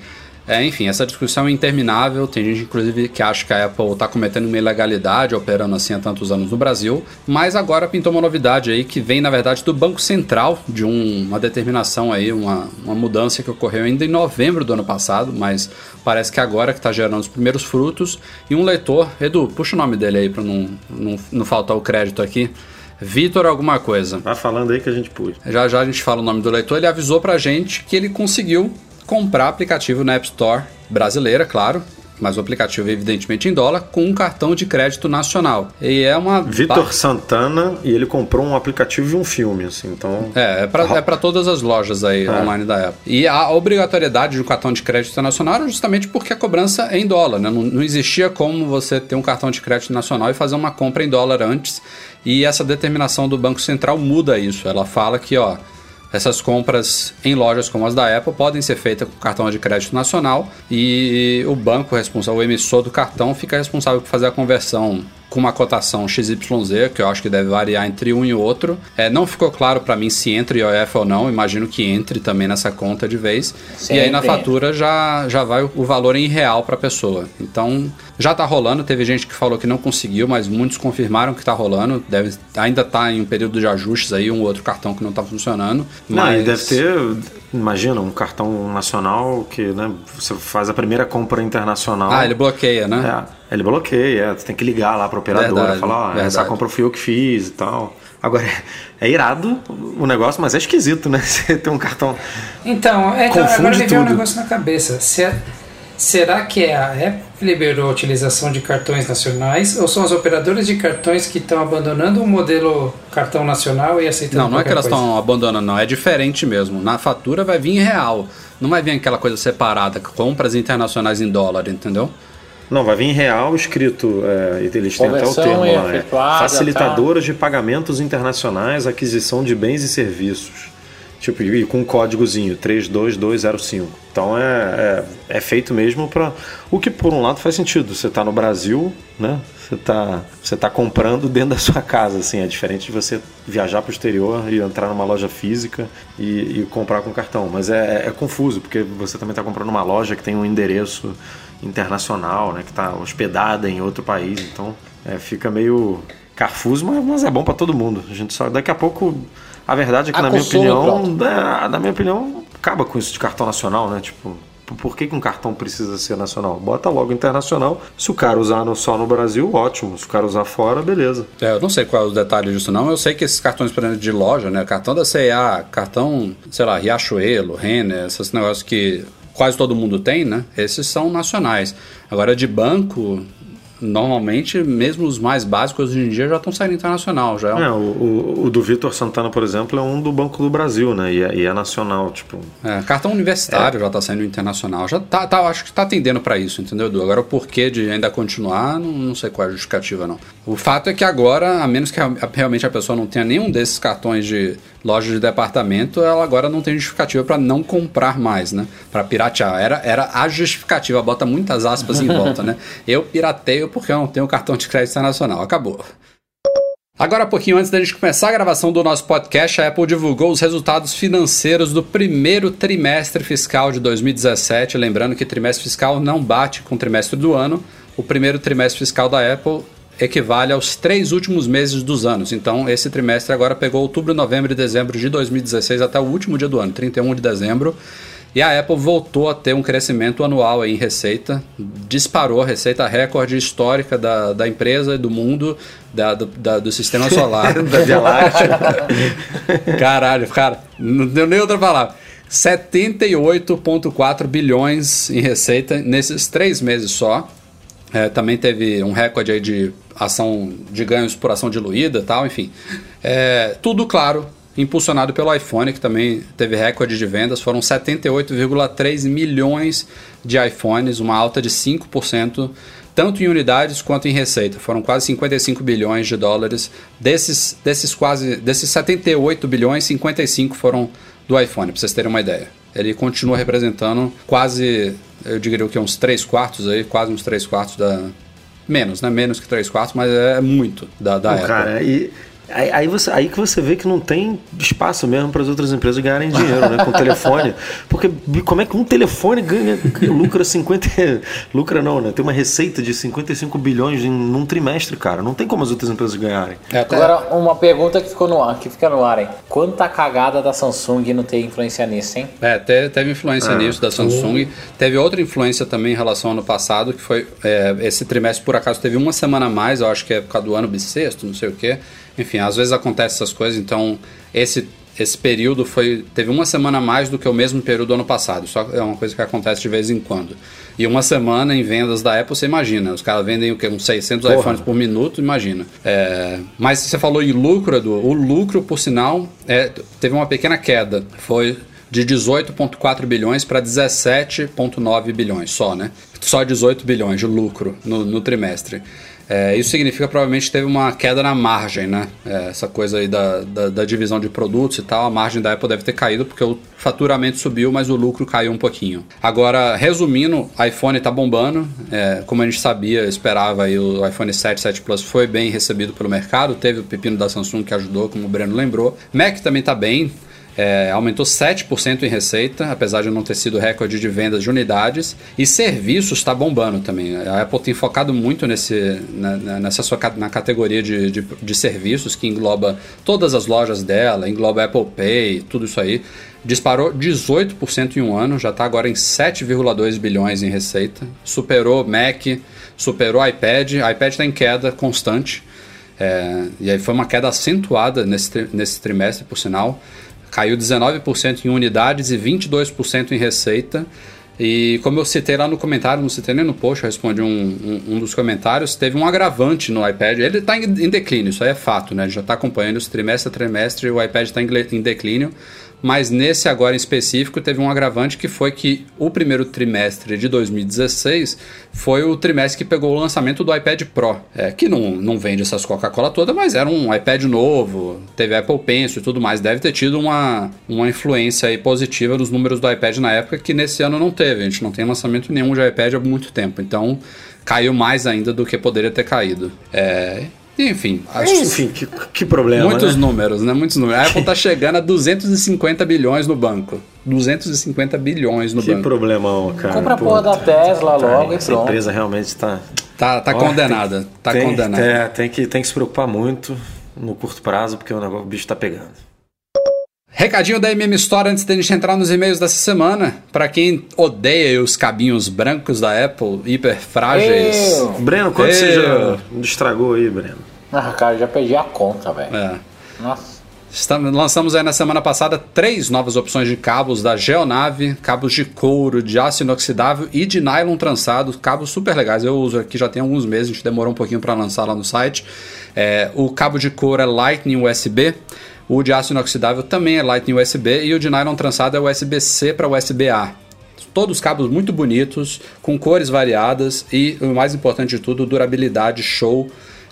É, enfim, essa discussão é interminável. Tem gente, inclusive, que acha que a Apple está cometendo uma ilegalidade operando assim há tantos anos no Brasil. Mas agora pintou uma novidade aí que vem, na verdade, do Banco Central, de um, uma determinação aí, uma, uma mudança que ocorreu ainda em novembro do ano passado, mas parece que agora que está gerando os primeiros frutos. E um leitor, Edu, puxa o nome dele aí para não, não, não faltar o crédito aqui. Vitor alguma coisa. Vai falando aí que a gente pude. Já já a gente fala o nome do leitor. Ele avisou pra gente que ele conseguiu comprar aplicativo na App Store brasileira, claro, mas o aplicativo é evidentemente em dólar, com um cartão de crédito nacional. E é uma. Vitor Santana, e ele comprou um aplicativo e um filme, assim, então. É, é para é todas as lojas aí é. online da Apple. E a obrigatoriedade de um cartão de crédito nacional era justamente porque a cobrança é em dólar, né? Não, não existia como você ter um cartão de crédito nacional e fazer uma compra em dólar antes. E essa determinação do Banco Central muda isso. Ela fala que, ó essas compras em lojas como as da Apple podem ser feitas com cartão de crédito nacional e o banco responsável, o emissor do cartão, fica responsável por fazer a conversão com uma cotação XYZ, que eu acho que deve variar entre um e outro. É, não ficou claro para mim se entra IOF ou não, imagino que entre também nessa conta de vez. Sempre. E aí na fatura já, já vai o valor em real para a pessoa. Então já tá rolando, teve gente que falou que não conseguiu, mas muitos confirmaram que tá rolando. Deve, ainda tá em um período de ajustes aí, um outro cartão que não tá funcionando. Mas... Não, deve ter, imagina, um cartão nacional que né, você faz a primeira compra internacional. Ah, ele bloqueia, né? É, ele bloqueia, você tem que ligar lá pra operadora, verdade, falar, ó, essa compra fui eu que fiz e tal. Agora, é irado o negócio, mas é esquisito, né? Você ter um cartão. Então, é, então agora me veio um negócio na cabeça. Se é, será que é a Apple que liberou a utilização de cartões nacionais ou são as operadoras de cartões que estão abandonando o modelo cartão nacional e aceitando Não, não é que elas estão abandonando, não. É diferente mesmo. Na fatura vai vir em real. Não vai vir aquela coisa separada, compras internacionais em dólar, entendeu? Não, vai vir em real escrito, é, eles têm até o termo lá, é, facilitadoras tá. de pagamentos internacionais, aquisição de bens e serviços. Tipo, e com um códigozinho 32205. Então é, é, é feito mesmo para. O que por um lado faz sentido. Você está no Brasil, né? Você está você tá comprando dentro da sua casa, assim. É diferente de você viajar para o exterior e entrar numa loja física e, e comprar com cartão. Mas é, é, é confuso, porque você também está comprando uma loja que tem um endereço internacional, né? Que está hospedada em outro país. Então é, fica meio carfuso, mas, mas é bom para todo mundo. A gente só daqui a pouco a verdade é que, a na minha opinião, é, na minha opinião, acaba com isso de cartão nacional, né? Tipo, por que, que, um cartão precisa ser nacional? Bota logo internacional. Se o cara usar no, só no Brasil, ótimo. Se o cara usar fora, beleza. É, eu não sei qual é os detalhes disso, não. Eu sei que esses cartões, por exemplo, de loja, né? Cartão da CA, cartão, sei lá, Riachuelo, Renner, esses negócios que quase todo mundo tem, né? Esses são nacionais. Agora, de banco, normalmente, mesmo os mais básicos hoje em dia já estão saindo internacional. Já é, é o, o, do Vitor Santana, por exemplo, é um do Banco do Brasil, né? E é, e é nacional, tipo. É, cartão universitário já está saindo internacional. Já tá, tá acho que está atendendo para isso, entendeu, Edu? Agora o porquê de ainda continuar, não, não sei qual é a justificativa, não. O fato é que agora, a menos que realmente a pessoa não tenha nenhum desses cartões de loja de departamento, ela agora não tem justificativa para não comprar mais, né? Para piratear. Era, era a justificativa, bota muitas aspas em volta, né? Eu pirateio porque eu não tenho cartão de crédito internacional. Acabou. Agora, pouquinho antes da gente começar a gravação do nosso podcast, a Apple divulgou os resultados financeiros do primeiro trimestre fiscal de 2017. Lembrando que trimestre fiscal não bate com o trimestre do ano. O primeiro trimestre fiscal da Apple equivale aos três últimos meses dos anos. Então, esse trimestre agora pegou outubro, novembro e dezembro de 2016 até o último dia do ano, 31 de dezembro. E a Apple voltou a ter um crescimento anual em receita, disparou a receita recorde histórica da, da empresa e do mundo, da, do, da, do sistema solar. da Via Láctea. Caralho, cara, não deu nem outra palavra. 78,4 bilhões em receita nesses três meses só. É, também teve um recorde aí de ação de ganhos por ação diluída tal, enfim. É, tudo, claro, impulsionado pelo iPhone, que também teve recorde de vendas. Foram 78,3 milhões de iPhones, uma alta de 5%, tanto em unidades quanto em receita. Foram quase 55 bilhões de dólares. Desses, desses quase desses 78 bilhões, 55 foram do iPhone, para vocês terem uma ideia. Ele continua representando quase, eu diria que uns 3 quartos aí, quase uns 3 quartos da, Menos, né? Menos que 3 quartos, mas é muito da, da Apple. Cara, e Aí, aí, você, aí que você vê que não tem espaço mesmo para as outras empresas ganharem dinheiro né, com o telefone. Porque como é que um telefone ganha, lucra 50. lucra não, né? Tem uma receita de 55 bilhões em num trimestre, cara. Não tem como as outras empresas ganharem. É, Agora, uma pergunta que ficou no ar, que fica no ar, hein? Quanta cagada da Samsung não tem influência nisso, hein? É, teve, teve influência é. nisso da Samsung. Teve outra influência também em relação ao ano passado, que foi. É, esse trimestre, por acaso, teve uma semana a mais, eu acho que é por causa do ano bissexto, não sei o quê. Enfim, às vezes acontece essas coisas, então esse esse período foi teve uma semana a mais do que o mesmo período do ano passado. Só é uma coisa que acontece de vez em quando. E uma semana em vendas da Apple, você imagina. Os caras vendem o quê? Uns 600 Porra. iPhones por minuto, imagina. É, mas você falou em lucro, Edu. O lucro, por sinal, é, teve uma pequena queda. Foi de 18,4 bilhões para 17,9 bilhões só, né? Só 18 bilhões de lucro no, no trimestre. É, isso significa provavelmente teve uma queda na margem, né? É, essa coisa aí da, da, da, divisão de produtos e tal, a margem da Apple deve ter caído porque o faturamento subiu, mas o lucro caiu um pouquinho. Agora, resumindo, iPhone tá bombando. É, como a gente sabia, esperava aí, o iPhone 7, 7 Plus foi bem recebido pelo mercado. Teve o pepino da Samsung que ajudou, como o Breno lembrou. Mac também tá bem. É, aumentou 7% em receita, apesar de não ter sido recorde de vendas de unidades. E serviços está bombando também. A Apple tem focado muito nesse, na, nessa sua na categoria de, de, de, serviços, que engloba todas as lojas dela, engloba Apple Pay, tudo isso aí. Disparou 18% em um ano, já está agora em 7,2 bilhões em receita. Superou Mac, superou iPad. iPad está em queda constante. É, e aí foi uma queda acentuada nesse, nesse trimestre, por sinal caiu 19% em unidades e 22% em receita. E como eu citei lá no comentário, não citei nem no post, eu respondi um, um, um dos comentários, teve um agravante no iPad. Ele está em, em, declínio, isso aí é fato, né? Já está acompanhando isso trimestre a trimestre, o iPad está em, em declínio mas nesse agora em específico teve um agravante que foi que o primeiro trimestre de 2016 foi o trimestre que pegou o lançamento do iPad Pro, é, que não, não vende essas Coca-Cola toda, mas era um iPad novo, teve Apple Pencil e tudo mais, deve ter tido uma, uma influência positiva nos números do iPad na época que nesse ano não teve, a gente não tem lançamento nenhum de iPad há muito tempo, então caiu mais ainda do que poderia ter caído. É, enfim. Acho Enfim, que, que problema. Muitos né? números, né? Muitos números. A Apple tá chegando a 250 bilhões no banco. 250 bilhões no que banco. Que problemão, cara. Compra a porra da Tesla tá, logo essa e pronto. empresa realmente está. Tá, tá oh, condenada. Tem, tá tem, condenada. É, tem, que, tem que se preocupar muito no curto prazo, porque o, negócio, o bicho tá pegando. Recadinho da MM Store antes de a gente entrar nos e-mails dessa semana. Para quem odeia os cabinhos brancos da Apple, hiper frágeis. Breno, quanto você já estragou aí, Breno? Ah, cara, já perdi a conta, velho. É. Nossa. Estamos, lançamos aí na semana passada três novas opções de cabos da Geonave, cabos de couro, de aço inoxidável e de nylon trançado, cabos super legais. Eu uso aqui já tem alguns meses, a gente demorou um pouquinho para lançar lá no site. É, o cabo de couro é Lightning USB, o de aço inoxidável também é Lightning USB e o de nylon trançado é USB-C para USB-A. Todos cabos muito bonitos, com cores variadas e o mais importante de tudo, durabilidade show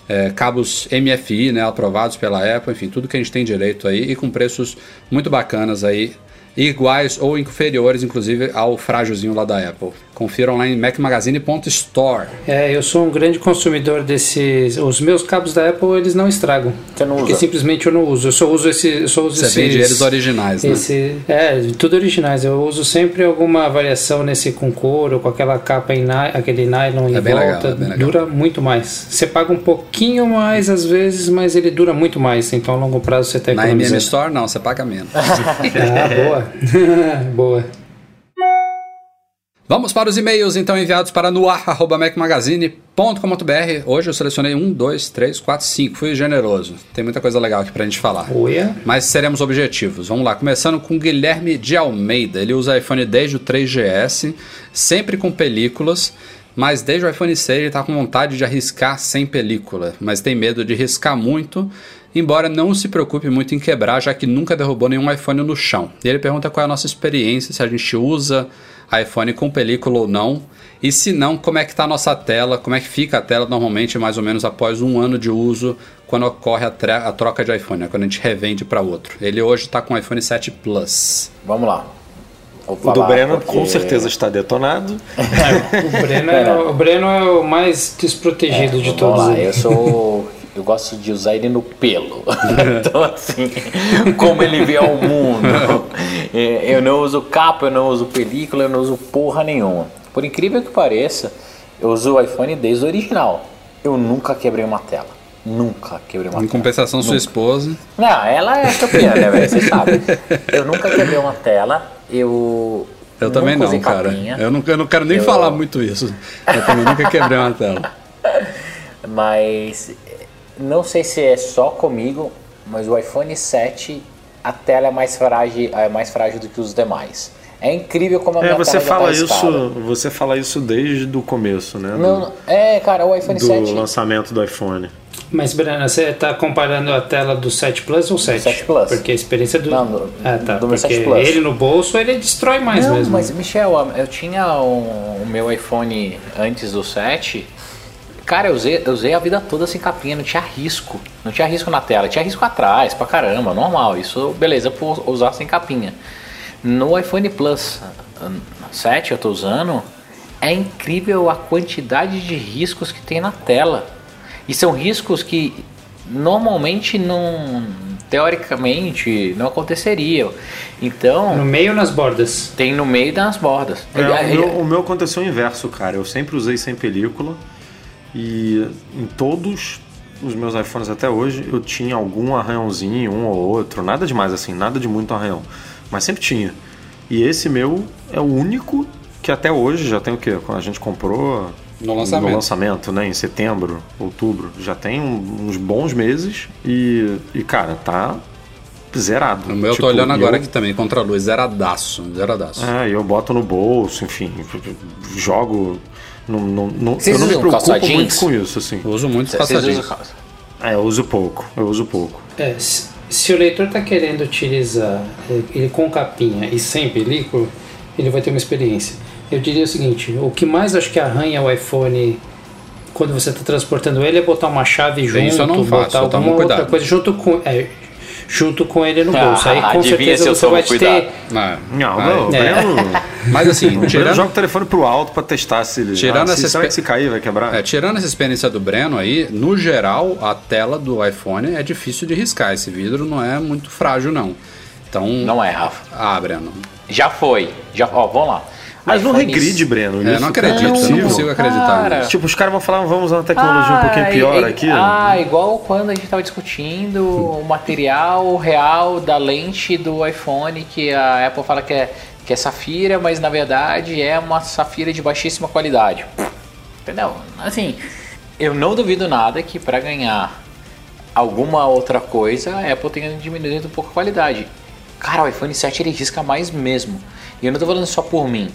é, cabos MFI, né, aprovados pela Apple, enfim, tudo que a gente tem direito aí e com preços muito bacanas aí, iguais ou inferiores, inclusive, ao frágilzinho lá da Apple. Confiram lá em macmagazine.store. É, eu sou um grande consumidor desses. Os meus cabos da Apple eles não estragam. Você não usa? Porque simplesmente eu não uso. Eu só uso esse. Eu só uso Você esses, vende eles originais, né? Esse, é, tudo originais. Eu uso sempre alguma variação nesse com couro, com aquela capa em aquele nylon é em volta. Legal, é dura muito mais. Você paga um pouquinho mais às vezes, mas ele dura muito mais. Então a longo prazo você tem tá Na MM Store não, você paga menos. ah, boa. boa. Vamos para os e-mails então enviados para noar.mecmagazine.com.br. Hoje eu selecionei um, dois, três, quatro, cinco. Fui generoso. Tem muita coisa legal aqui para a gente falar. Uia. Mas seremos objetivos. Vamos lá. Começando com Guilherme de Almeida. Ele usa iPhone desde o 3GS, sempre com películas. Mas desde o iPhone 6 ele está com vontade de arriscar sem película. Mas tem medo de riscar muito embora não se preocupe muito em quebrar, já que nunca derrubou nenhum iPhone no chão. E ele pergunta qual é a nossa experiência, se a gente usa iPhone com película ou não. E se não, como é que está a nossa tela, como é que fica a tela normalmente mais ou menos após um ano de uso, quando ocorre a, a troca de iPhone, né? quando a gente revende para outro. Ele hoje está com o iPhone 7 Plus. Vamos lá. O do Breno porque... com certeza está detonado. o, Breno é, o Breno é o mais desprotegido é, de todos. Lá, eu sou eu gosto de usar ele no pelo. então, assim, como ele vê ao mundo. É, eu não uso capa, eu não uso película, eu não uso porra nenhuma. Por incrível que pareça, eu uso o iPhone desde o original. Eu nunca quebrei uma tela. Nunca quebrei uma em tela. Em compensação, nunca. sua esposa. Não, ela é campeã, né, velho? Você sabe. Eu nunca quebrei uma tela. Eu. Eu também não, cara. Eu não, eu não quero nem eu... falar muito isso. Eu também nunca quebrei uma tela. Mas não sei se é só comigo, mas o iPhone 7 a tela é mais frágil, é mais frágil do que os demais. É incrível como a é, minha você tela fala tá isso, Você fala isso desde o começo, né? Não, do, é, cara, o iPhone do 7. Do lançamento do iPhone. Mas, Brena, você está comparando a tela do 7 Plus ou 7? 7 Plus. Porque a experiência do. Não, do, ah, tá. do porque 7 Plus. ele no bolso, ele destrói mais Não, mesmo. Mas, Michel, eu tinha um, o meu iPhone antes do 7 Cara, eu usei, eu usei a vida toda sem capinha, não tinha risco. Não tinha risco na tela, tinha risco atrás, pra caramba, normal. Isso, beleza, por usar sem capinha. No iPhone Plus 7 eu tô usando, é incrível a quantidade de riscos que tem na tela. E são riscos que normalmente não teoricamente não aconteceriam. Então. No meio ou nas bordas? Tem no meio e nas bordas. É, o, meu, o meu aconteceu o inverso, cara. Eu sempre usei sem película e em todos os meus iPhones até hoje eu tinha algum arranhãozinho, um ou outro, nada demais assim, nada de muito arranhão, mas sempre tinha. E esse meu é o único que até hoje já tem o quê? Quando a gente comprou no lançamento. No lançamento, né? Em setembro, outubro. Já tem uns bons meses e, e cara, tá zerado. O meu tipo, eu tô tipo, olhando agora eu... aqui também, contra a luz, zeradaço, zeradaço. É, eu boto no bolso, enfim, jogo... Não, não, não, eu não me preocupo muito com isso, assim. Eu uso muito calça jeans. É, eu uso pouco, eu uso pouco. É, se, se o leitor tá querendo utilizar ele com capinha e sem película, ele vai ter uma experiência. Eu diria o seguinte: o que mais acho que arranha o iPhone quando você está transportando ele é botar uma chave junto, Isso eu não faço, botar alguma outra cuidado. coisa junto com. É, junto com ele no bolso. Aí com certeza você vai cuidado. ter. Não, não, não. É. Mas assim, tirando... joga o telefone pro alto para testar se ele. Tirando ah, essa se, se cair, vai quebrar. É, tirando essa experiência do Breno aí, no geral, a tela do iPhone é difícil de riscar. Esse vidro não é muito frágil, não. Então. Não é, Rafa. Ah, Breno. Já foi. Já, ó, vamos lá. Mas não regride, Breno. É, não acredito, não, eu não consigo acreditar. Cara. Tipo, os caras vão falar, vamos usar uma tecnologia ah, um pouquinho pior e, aqui. Ah, igual quando a gente estava discutindo o material real da lente do iPhone, que a Apple fala que é, que é safira, mas na verdade é uma safira de baixíssima qualidade. Entendeu? Assim, eu não duvido nada que para ganhar alguma outra coisa, a Apple tenha diminuído um pouco a qualidade. Cara, o iPhone 7 ele risca mais mesmo. E eu não tô falando só por mim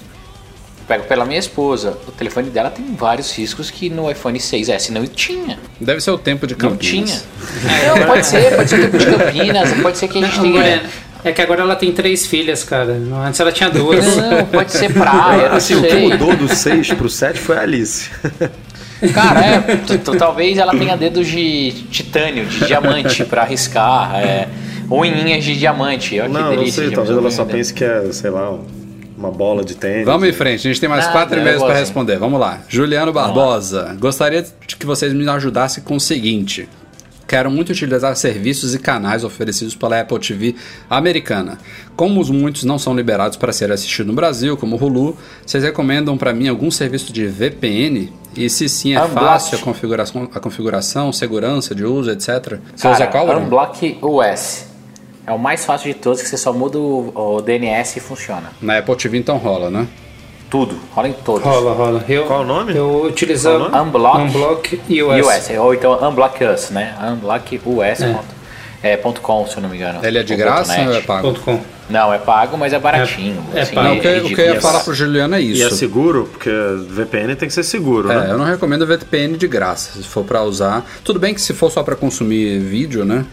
pego pela minha esposa. O telefone dela tem vários riscos que no iPhone 6S não tinha. Deve ser o tempo de Campinas. Não tinha. Não, pode ser, pode ser o tempo de Campinas, pode ser que a gente não, tenha. É que agora ela tem três filhas, cara. Antes ela tinha duas. Não, pode ser praia. Assim, o que mudou do 6 pro 7 foi a Alice. Cara, é, talvez ela tenha dedos de titânio, de diamante para arriscar, é, unhinhas de diamante. Olha não, não sei, talvez ela só pense que é, sei lá, uma bola de tênis. Vamos em frente, a gente tem mais Nada, quatro e-mails para responder. Vamos lá. Juliano Barbosa, gostaria de que vocês me ajudassem com o seguinte. Quero muito utilizar serviços e canais oferecidos pela Apple TV americana. Como os muitos não são liberados para ser assistido no Brasil, como o Hulu, vocês recomendam para mim algum serviço de VPN? E se sim, é Unblock. fácil a configuração, a configuração, segurança de uso, etc. Você Cara, usa qual? Unblock OS. É o mais fácil de todos, que você só muda o, o DNS e funciona. Na Apple TV então rola, né? Tudo, rola em todos. Rola, rola. Eu, Qual o nome? Eu utilizo Unblock, Unblock US. US. Ou então Unblock Us, né? Unblock US. É. É, ponto .com, se eu não me engano. Ele é de graça ou é pago? Ponto .com. Não, é pago, mas é baratinho. É, é assim, pago. Não, o que, o que eu ia falar pro Juliano é isso. E é seguro? Porque VPN tem que ser seguro, é, né? eu não recomendo VPN de graça, se for para usar. Tudo bem que se for só para consumir vídeo, né?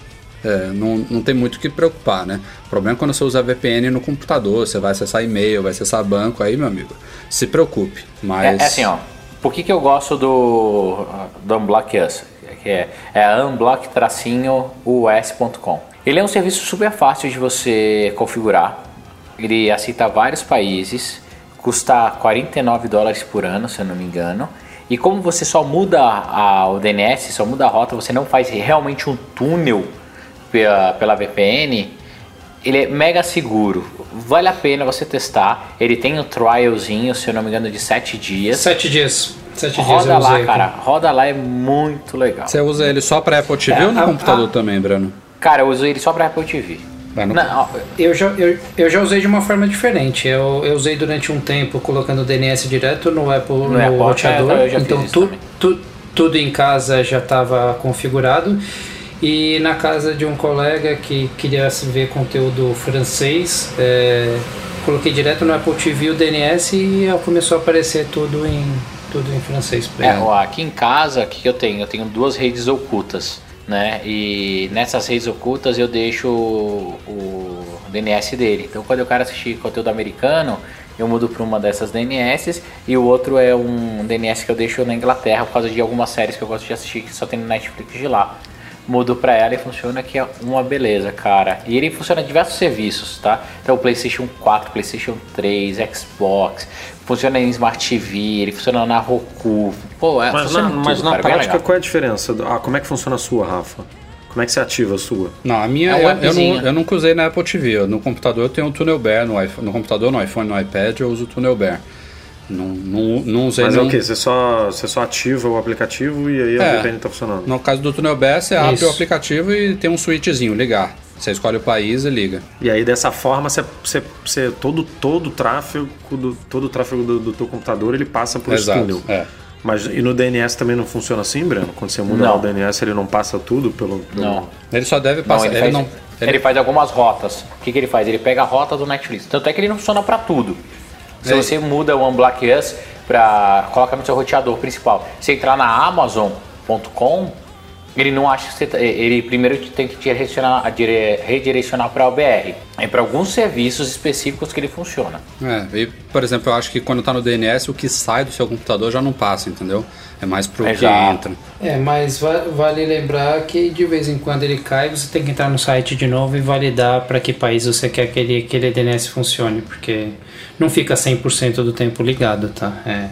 É, não, não tem muito o que preocupar, né? O problema é quando você usa VPN no computador, você vai acessar e-mail, vai acessar banco, aí, meu amigo, se preocupe. Mas... É, é assim, ó. Por que, que eu gosto do, do Unblock Us? Que é, é unblock-us.com. Ele é um serviço super fácil de você configurar. Ele aceita vários países, custa 49 dólares por ano, se eu não me engano. E como você só muda a, o DNS, só muda a rota, você não faz realmente um túnel pela, pela VPN, ele é mega seguro. Vale a pena você testar. Ele tem um trialzinho, se eu não me engano, de 7 dias. 7 dias. 7 roda dias lá, cara. Roda lá é muito legal. Você usa ele só para Apple TV é, ou no a, computador a, também, Bruno? Cara, eu uso ele só para Apple TV. Não, eu, já, eu, eu já usei de uma forma diferente. Eu, eu usei durante um tempo colocando o DNS direto no Apple no, no Apple, roteador. É, então tu, tu, tudo em casa já estava configurado. E na casa de um colega que queria ver conteúdo francês, é, coloquei direto no Apple TV o DNS e começou a aparecer tudo em, tudo em francês. É, ó, aqui em casa, o que eu tenho? Eu tenho duas redes ocultas, né? E nessas redes ocultas eu deixo o, o o DNS dele. Então quando eu quero assistir conteúdo americano, eu mudo para uma dessas DNS e o outro é um DNS que eu deixo na Inglaterra por causa de algumas séries que eu gosto de assistir que só tem no Netflix de lá. Mudo para ela e funciona que é uma beleza, cara. E ele funciona em diversos serviços, tá? Então PlayStation 4, PlayStation 3, Xbox, funciona em Smart TV, ele funciona na Roku. Pô, é, mas na, tudo, mas na cara, prática qual é a diferença? Ah, como é que funciona a sua, Rafa? Como é que você ativa a sua? Não, a minha é eu, eu, não, eu nunca usei na Apple TV. No computador eu tenho o Tunnel Bear, no, iPhone, no computador, no iPhone, no iPad eu uso o Tunnel Bear. Não, não, não usei Mas nenhum... é o quê? Você só, você só ativa o aplicativo e aí a é, VPN está funcionando? No caso do Tunnel Bear, você abre Isso. o aplicativo e tem um switchzinho, ligar. Você escolhe o país e liga. E aí dessa forma você, você, você todo todo o tráfego do todo o tráfego do, do teu computador ele passa por Exato, esse túnel. É. Mas e no DNS também não funciona assim, Breno? Quando você muda o DNS, ele não passa tudo pelo. pelo... Não. Ele só deve passar. Não, ele, ele, faz, não, ele... ele, faz algumas rotas. O que, que ele faz? Ele pega a rota do Netflix. Tanto é que ele não funciona para tudo. Se é. você muda o Unblock Us para colocar no seu roteador principal, você entrar na Amazon.com, ele não acha que você. Tá, ele primeiro tem que redirecionar, redirecionar para o BR. É para alguns serviços específicos que ele funciona. É, e, por exemplo, eu acho que quando está no DNS, o que sai do seu computador já não passa, entendeu? É mais pro é que entra. É, mas vale lembrar que de vez em quando ele cai, você tem que entrar no site de novo e validar para que país você quer que ele, aquele DNS funcione, porque não fica 100% do tempo ligado, tá? É.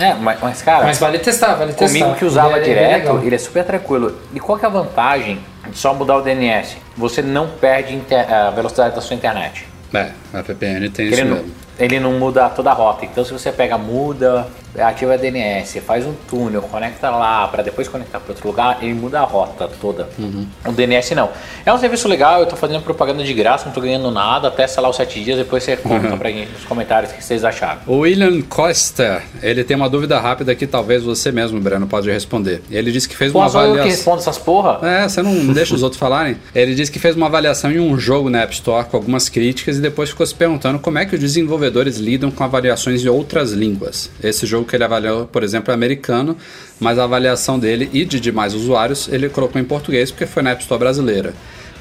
É, mas, mas, cara. Mas vale testar, vale testar. Comigo que usava ele é, direto, é ele é super tranquilo. E qual que é a vantagem de só mudar o DNS? Você não perde a velocidade da sua internet. É, a VPN tem ele isso não, mesmo. Ele não muda toda a rota. Então se você pega, muda, ativa a DNS, faz um túnel, conecta lá, para depois conectar para outro lugar, ele muda a rota toda. Uhum. O DNS não. É um serviço legal, eu estou fazendo propaganda de graça, não estou ganhando nada, testa lá os sete dias, depois você conta uhum. para nos comentários o que vocês acharam. O William Costa, ele tem uma dúvida rápida que talvez você mesmo, Breno, pode responder. Ele disse que fez Pô, uma avaliação. eu que respondo essas porra? É, você não deixa os outros falarem. Ele disse que fez uma avaliação em um jogo na App Store com algumas críticas e depois ficou se perguntando como é que os desenvolvedores lidam com avaliações de outras línguas. Esse jogo que ele avaliou, por exemplo, é americano, mas a avaliação dele e de demais usuários ele colocou em português porque foi na App Store brasileira.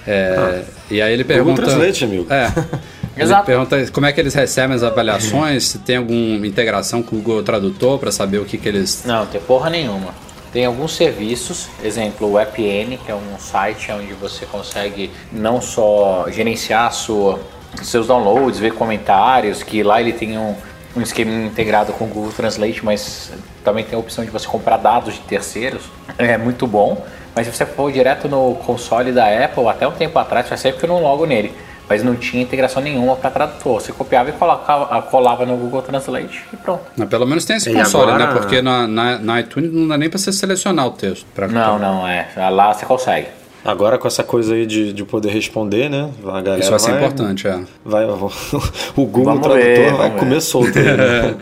É, ah, e aí ele pergunta. Google Translate, amigo. É. Ele pergunta como é que eles recebem as avaliações, se tem alguma integração com o Google Tradutor para saber o que, que eles. Não, tem porra nenhuma. Tem alguns serviços, exemplo o AppN, que é um site onde você consegue não só gerenciar sua, seus downloads, ver comentários, que lá ele tem um, um esquema integrado com o Google Translate, mas também tem a opção de você comprar dados de terceiros. É muito bom. Mas se você for direto no console da Apple, até um tempo atrás, faz sempre que eu não logo nele. Mas não tinha integração nenhuma para tradutor. Você copiava e colocava, colava no Google Translate e pronto. Mas pelo menos tem esse e console, né? agora... né? Porque na, na, na, iTunes não dá nem para você selecionar o texto. Pra... Não, não, é. Lá você consegue. Agora com essa coisa aí de, de poder responder, né? A galera Isso vai ser importante, é. Vai, o Google vamos Tradutor ver, vai comer solto aí, né?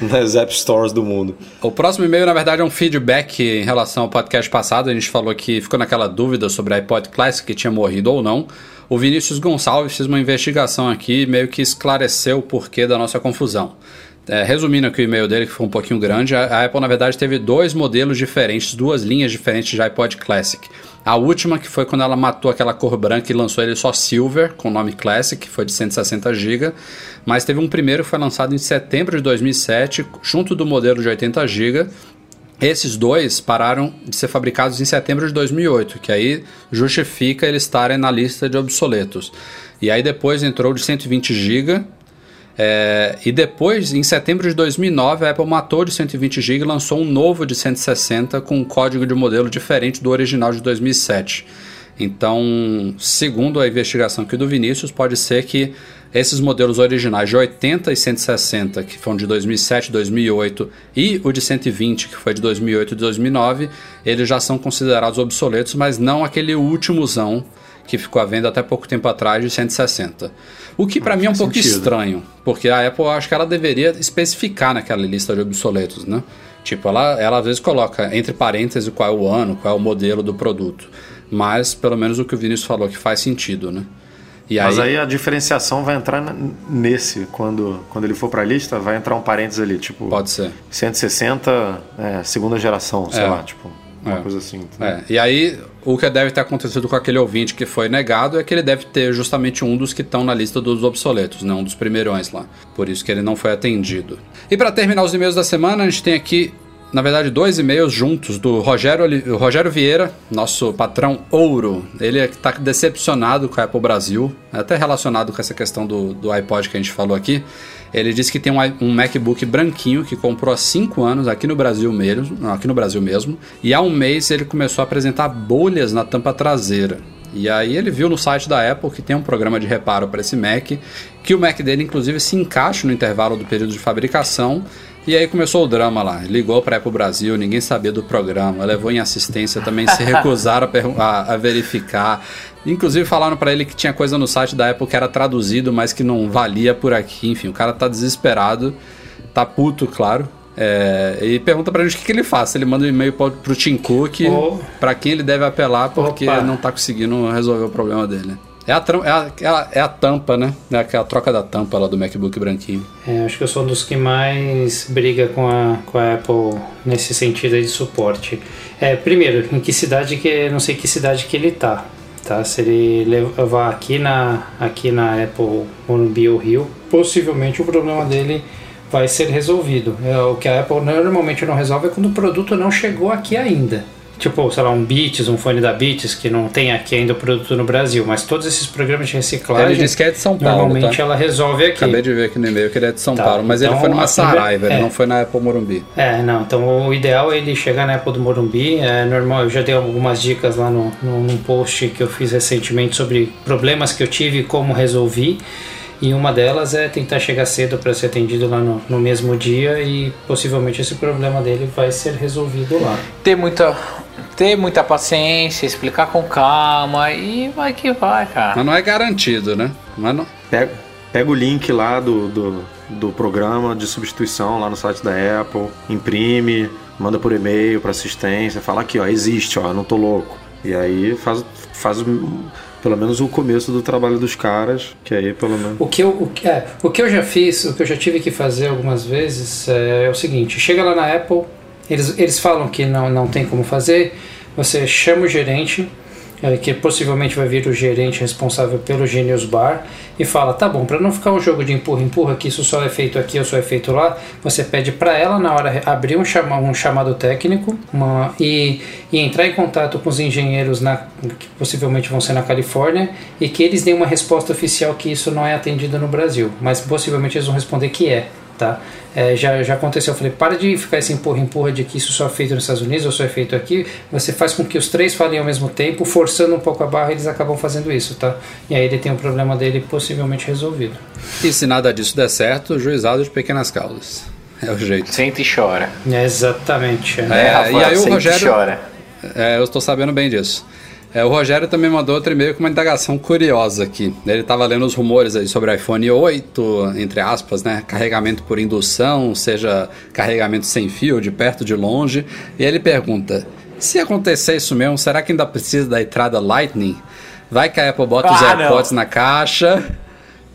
nas App Stores do mundo. O próximo e-mail, na verdade, é um feedback em relação ao podcast passado. A gente falou que ficou naquela dúvida sobre a iPod Classic que tinha morrido ou não. O Vinícius Gonçalves fez uma investigação aqui e meio que esclareceu o porquê da nossa confusão. É, resumindo aqui o e-mail dele, que foi um pouquinho grande, a, Apple na verdade teve dois modelos diferentes, duas linhas diferentes de iPod Classic. A última, que foi quando ela matou aquela cor branca e lançou ele só Silver, com o nome Classic, que foi de 160 GB. Mas teve um primeiro que foi lançado em setembro de 2007, junto do modelo de 80 GB. Esses dois pararam de ser fabricados em setembro de 2008, que aí justifica eles estarem na lista de obsoletos. E aí depois entrou de 120 GB é, e depois, em setembro de 2009, a Apple matou de 120 GB e lançou um novo de 160 com um código de modelo diferente do original de 2007. Então, segundo a investigação aqui do Vinícius, pode ser que esses modelos originais de 80 e 160, que foram de 2007 e 2008, e o de 120, que foi de 2008 e 2009, eles já são considerados obsoletos, mas não aquele últimozão que ficou à venda até pouco tempo atrás de 160. O que para mim é um pouco sentido. estranho, porque a Apple acho que ela deveria especificar naquela lista de obsoletos, né? Tipo, ela, ela às vezes coloca entre parênteses qual é o ano, qual é o modelo do produto. Mas pelo menos o que o Vinícius falou que faz sentido, né? E Mas aí... aí a diferenciação vai entrar nesse, quando, quando ele for para a lista, vai entrar um parênteses ali, tipo. Pode ser. 160, é, segunda geração, sei é. lá, tipo. Uma é. coisa assim. É. E aí, o que deve ter acontecido com aquele ouvinte que foi negado é que ele deve ter justamente um dos que estão na lista dos obsoletos, né? um dos primeirões lá. Por isso que ele não foi atendido. E para terminar os e-mails da semana, a gente tem aqui na verdade, dois e-mails juntos do Rogério, Rogério Vieira, nosso patrão ouro. Ele é está decepcionado com a Apple Brasil, até relacionado com essa questão do, do iPod que a gente falou aqui. Ele disse que tem um, um MacBook branquinho que comprou há 5 anos aqui no Brasil mesmo, aqui no Brasil mesmo, e há um mês ele começou a apresentar bolhas na tampa traseira. E aí ele viu no site da Apple que tem um programa de reparo para esse Mac, que o Mac dele inclusive se encaixa no intervalo do período de fabricação. E aí começou o drama lá. Ligou para Apple Brasil, ninguém sabia do programa, levou em assistência, também se recusaram a, a, a verificar. Inclusive falaram para ele que tinha coisa no site da Apple que era traduzido, mas que não valia por aqui. Enfim, o cara tá desesperado, tá puto, claro. É, e pergunta pra gente o que, que ele faz. Ele manda um e-mail pro, pro Tim Cook, oh. para quem ele deve apelar, porque Opa. não tá conseguindo resolver o problema dele. É a, é, a, é, a, é a tampa, né? É a, é troca da tampa lá do MacBook branquinho. É, acho que eu sou um dos que mais briga com a, com a Apple nesse sentido de suporte. É, primeiro, em que cidade que. Não sei que cidade que ele tá tá? Se ele levar aqui na, aqui na Apple ou Rio, possivelmente o problema dele vai ser resolvido. É, o que a Apple normalmente não resolve é quando o produto não chegou aqui ainda tipo, sei lá, um Beats, um fone da Beats, que não tem aqui ainda o produto no Brasil, mas todos esses programas de reciclagem. Ele disse que é de São Paulo. Normalmente tá? ela resolve aqui. Acabei de ver aqui no e-mail que ele é de São tá, Paulo, mas então, ele foi numa Saraiva, é. ele não foi na Apple Morumbi. É, não, então o ideal é ele chegar na Apple do Morumbi. É normal, eu já dei algumas dicas lá no, no, num post que eu fiz recentemente sobre problemas que eu tive e como resolvi. E uma delas é tentar chegar cedo para ser atendido lá no, no mesmo dia e possivelmente esse problema dele vai ser resolvido lá. Ter muita, ter muita paciência, explicar com calma e vai que vai, cara. Mas não é garantido, né? Mas não... pega, pega o link lá do, do, do programa de substituição lá no site da Apple, imprime, manda por e-mail para assistência, fala aqui, ó, existe, ó, não tô louco. E aí faz, faz pelo menos o começo do trabalho dos caras, que aí pelo menos. O que eu, o, é, o que eu já fiz, o que eu já tive que fazer algumas vezes é, é o seguinte: chega lá na Apple, eles, eles falam que não, não tem como fazer, você chama o gerente, é, que possivelmente vai vir o gerente responsável pelo Genius Bar e fala: tá bom, para não ficar um jogo de empurra-empurra, que isso só é feito aqui ou só é feito lá, você pede para ela na hora abrir um, chama, um chamado técnico uma, e, e entrar em contato com os engenheiros na, que possivelmente vão ser na Califórnia e que eles deem uma resposta oficial que isso não é atendido no Brasil, mas possivelmente eles vão responder que é tá? É, já, já aconteceu, eu falei, para de ficar esse empurra-empurra de que isso só é feito nos Estados Unidos ou só é feito aqui, você faz com que os três falem ao mesmo tempo, forçando um pouco a barra, eles acabam fazendo isso, tá? E aí ele tem o um problema dele possivelmente resolvido. E se nada disso der certo, juizado de pequenas causas. É o jeito. Sente e chora. É, exatamente. É, é Rafael, e aí o Rogério... chora. É, eu estou sabendo bem disso. É, o Rogério também mandou outro e-mail com uma indagação curiosa aqui. Ele estava lendo os rumores aí sobre iPhone 8, entre aspas, né? Carregamento por indução, seja carregamento sem fio, de perto, de longe. E ele pergunta: se acontecer isso mesmo, será que ainda precisa da entrada Lightning? Vai que a Apple bota ah, os AirPods não. na caixa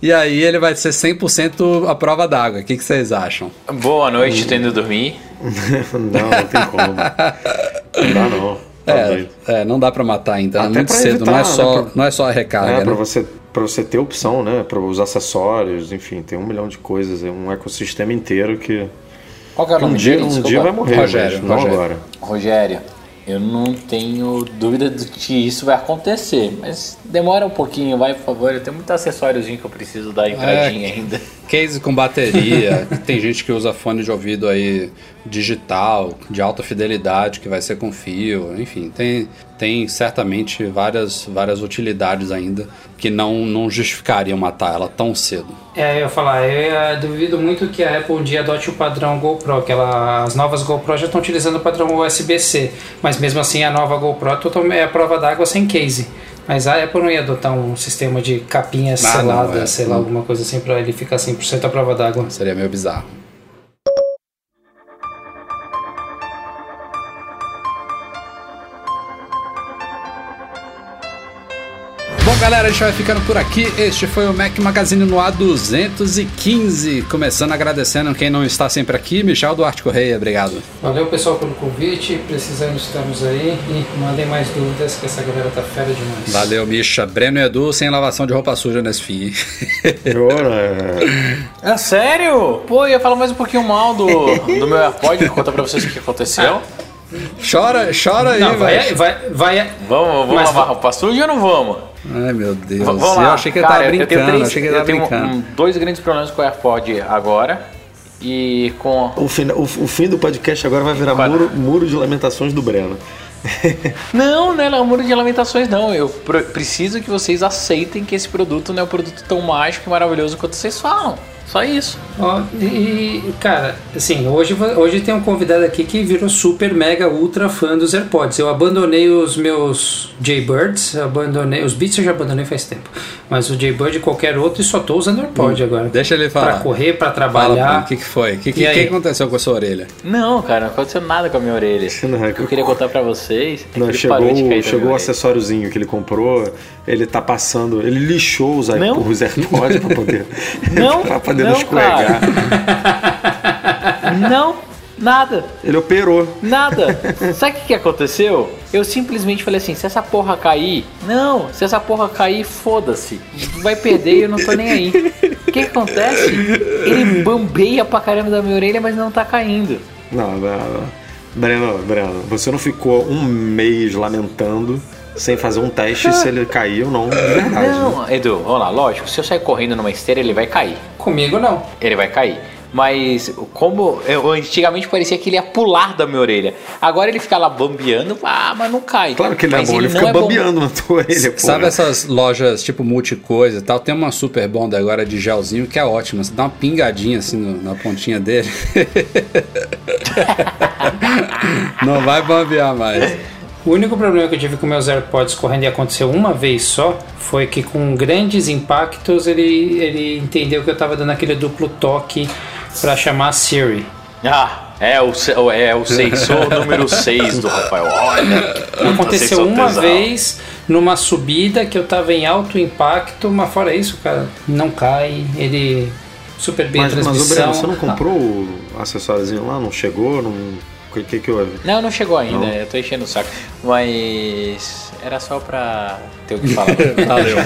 e aí ele vai ser 100% a prova d'água. O que, que vocês acham? Boa noite, hum. tendo dormir. não, não tem como. Não dá não. É, é, não dá para matar ainda, é muito cedo, evitar, não, é só, né, pra, não é só a recarga. É, né? para você, pra você ter opção, né? Para os acessórios, enfim, tem um milhão de coisas, é um ecossistema inteiro que. Qual que é o nome um dia, um dia vai morrer, Rogério, não Rogério. agora. Rogério, eu não tenho dúvida de que isso vai acontecer, mas demora um pouquinho, vai, por favor. Eu tenho muito acessóriozinho que eu preciso dar entradinha é, ainda. Case com bateria, tem gente que usa fone de ouvido aí digital, de alta fidelidade, que vai ser com fio, enfim, tem, tem certamente várias, várias utilidades ainda que não, não justificariam matar ela tão cedo. É, eu ia falar, eu duvido muito que a Apple um dia adote o padrão GoPro, que ela, as novas GoPro já estão utilizando o padrão USB-C, mas mesmo assim a nova GoPro é a prova d'água sem case. Mas a Apple não ia adotar um sistema de capinha ah, selada, não, é. sei lá, alguma coisa assim, para ele ficar 100% à prova d'água. Seria meio bizarro. Galera, a gente vai ficando por aqui. Este foi o Mac Magazine no A215. Começando agradecendo quem não está sempre aqui, Michel Duarte Correia, obrigado. Valeu pessoal pelo convite, precisando estamos aí e mandem mais dúvidas que essa galera tá fera demais. Valeu, Misha. Breno e Edu sem lavação de roupa suja nesse fim. é sério? Pô, ia falar mais um pouquinho mal do, do meu AirPod, contar pra vocês o que aconteceu. Chora, chora aí, não, vai, vai, vai, Vamos, vamos Mas, lavar roupa suja ou não vamos? Ai meu Deus. vamos lá. Eu achei que ele tava brincando. Eu, três, achei que ele tava eu brincando. tenho dois grandes problemas com o AirPod agora. E com. O fim, o, o fim do podcast agora vai virar muro, muro de lamentações do Breno. não, não é muro de lamentações, não. Eu preciso que vocês aceitem que esse produto não é um produto tão mágico e maravilhoso quanto vocês falam. Só isso. Ó, e, cara, assim, hoje, hoje tem um convidado aqui que virou super, mega, ultra fã dos AirPods. Eu abandonei os meus Jaybirds, abandonei. Os Beats eu já abandonei faz tempo. Mas o Jaybird e qualquer outro, e só tô usando AirPod hum, agora. Deixa ele falar. Pra correr, pra trabalhar. O que, que foi? O que, que, que, aconteceu com a sua orelha? Não, cara, não aconteceu nada com a minha orelha. Não, é que... Eu queria contar pra vocês. É não, chegou, chegou o acessóriozinho que ele comprou, ele tá passando. Ele lixou os, os AirPods pra poder. Não, pra poder não, escorregar. não, nada. Ele operou. Nada. Sabe o que, que aconteceu? Eu simplesmente falei assim: se essa porra cair, não, se essa porra cair, foda-se. Vai perder e eu não tô nem aí. O que, que acontece? Ele bambeia pra caramba da minha orelha, mas não tá caindo. Não, não, não. Breno, Breno, você não ficou um mês lamentando sem fazer um teste se ele cair ou não de verdade. Não, né? Edu, vamos lá, lógico, se eu sair correndo numa esteira, ele vai cair. Comigo não. Ele vai cair. Mas como eu, antigamente parecia que ele ia pular da minha orelha. Agora ele fica lá bambeando, ah, mas não cai. Claro que ele é mas é bom, ele, ele fica é bambeando na tua orelha. Sabe essas lojas tipo multicoisa e tal? Tem uma super bonda agora de gelzinho que é ótima. Você dá uma pingadinha assim no, na pontinha dele. não vai bambear mais. O único problema que eu tive com meus AirPods correndo e aconteceu uma vez só foi que com grandes impactos ele, ele entendeu que eu estava dando aquele duplo toque para chamar Siri. Ah, é o, é o sensor número 6 do Rafael. Olha, aconteceu uma pesado. vez numa subida que eu estava em alto impacto, mas fora isso, cara, não cai, ele super bem mas, a transmissão. Mas o Breno, você não comprou o acessóriozinho lá? Não chegou? Não o que, que houve? Não, não chegou ainda, não. eu tô enchendo o saco. Mas era só pra ter o que falar. Valeu.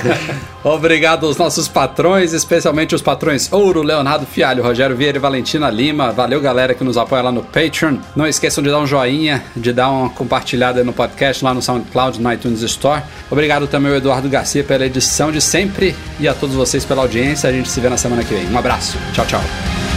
Obrigado aos nossos patrões, especialmente os patrões Ouro, Leonardo Fialho, Rogério Vieira e Valentina Lima. Valeu, galera que nos apoia lá no Patreon. Não esqueçam de dar um joinha, de dar uma compartilhada no podcast lá no SoundCloud, no iTunes Store. Obrigado também ao Eduardo Garcia pela edição de sempre e a todos vocês pela audiência. A gente se vê na semana que vem. Um abraço. Tchau, tchau.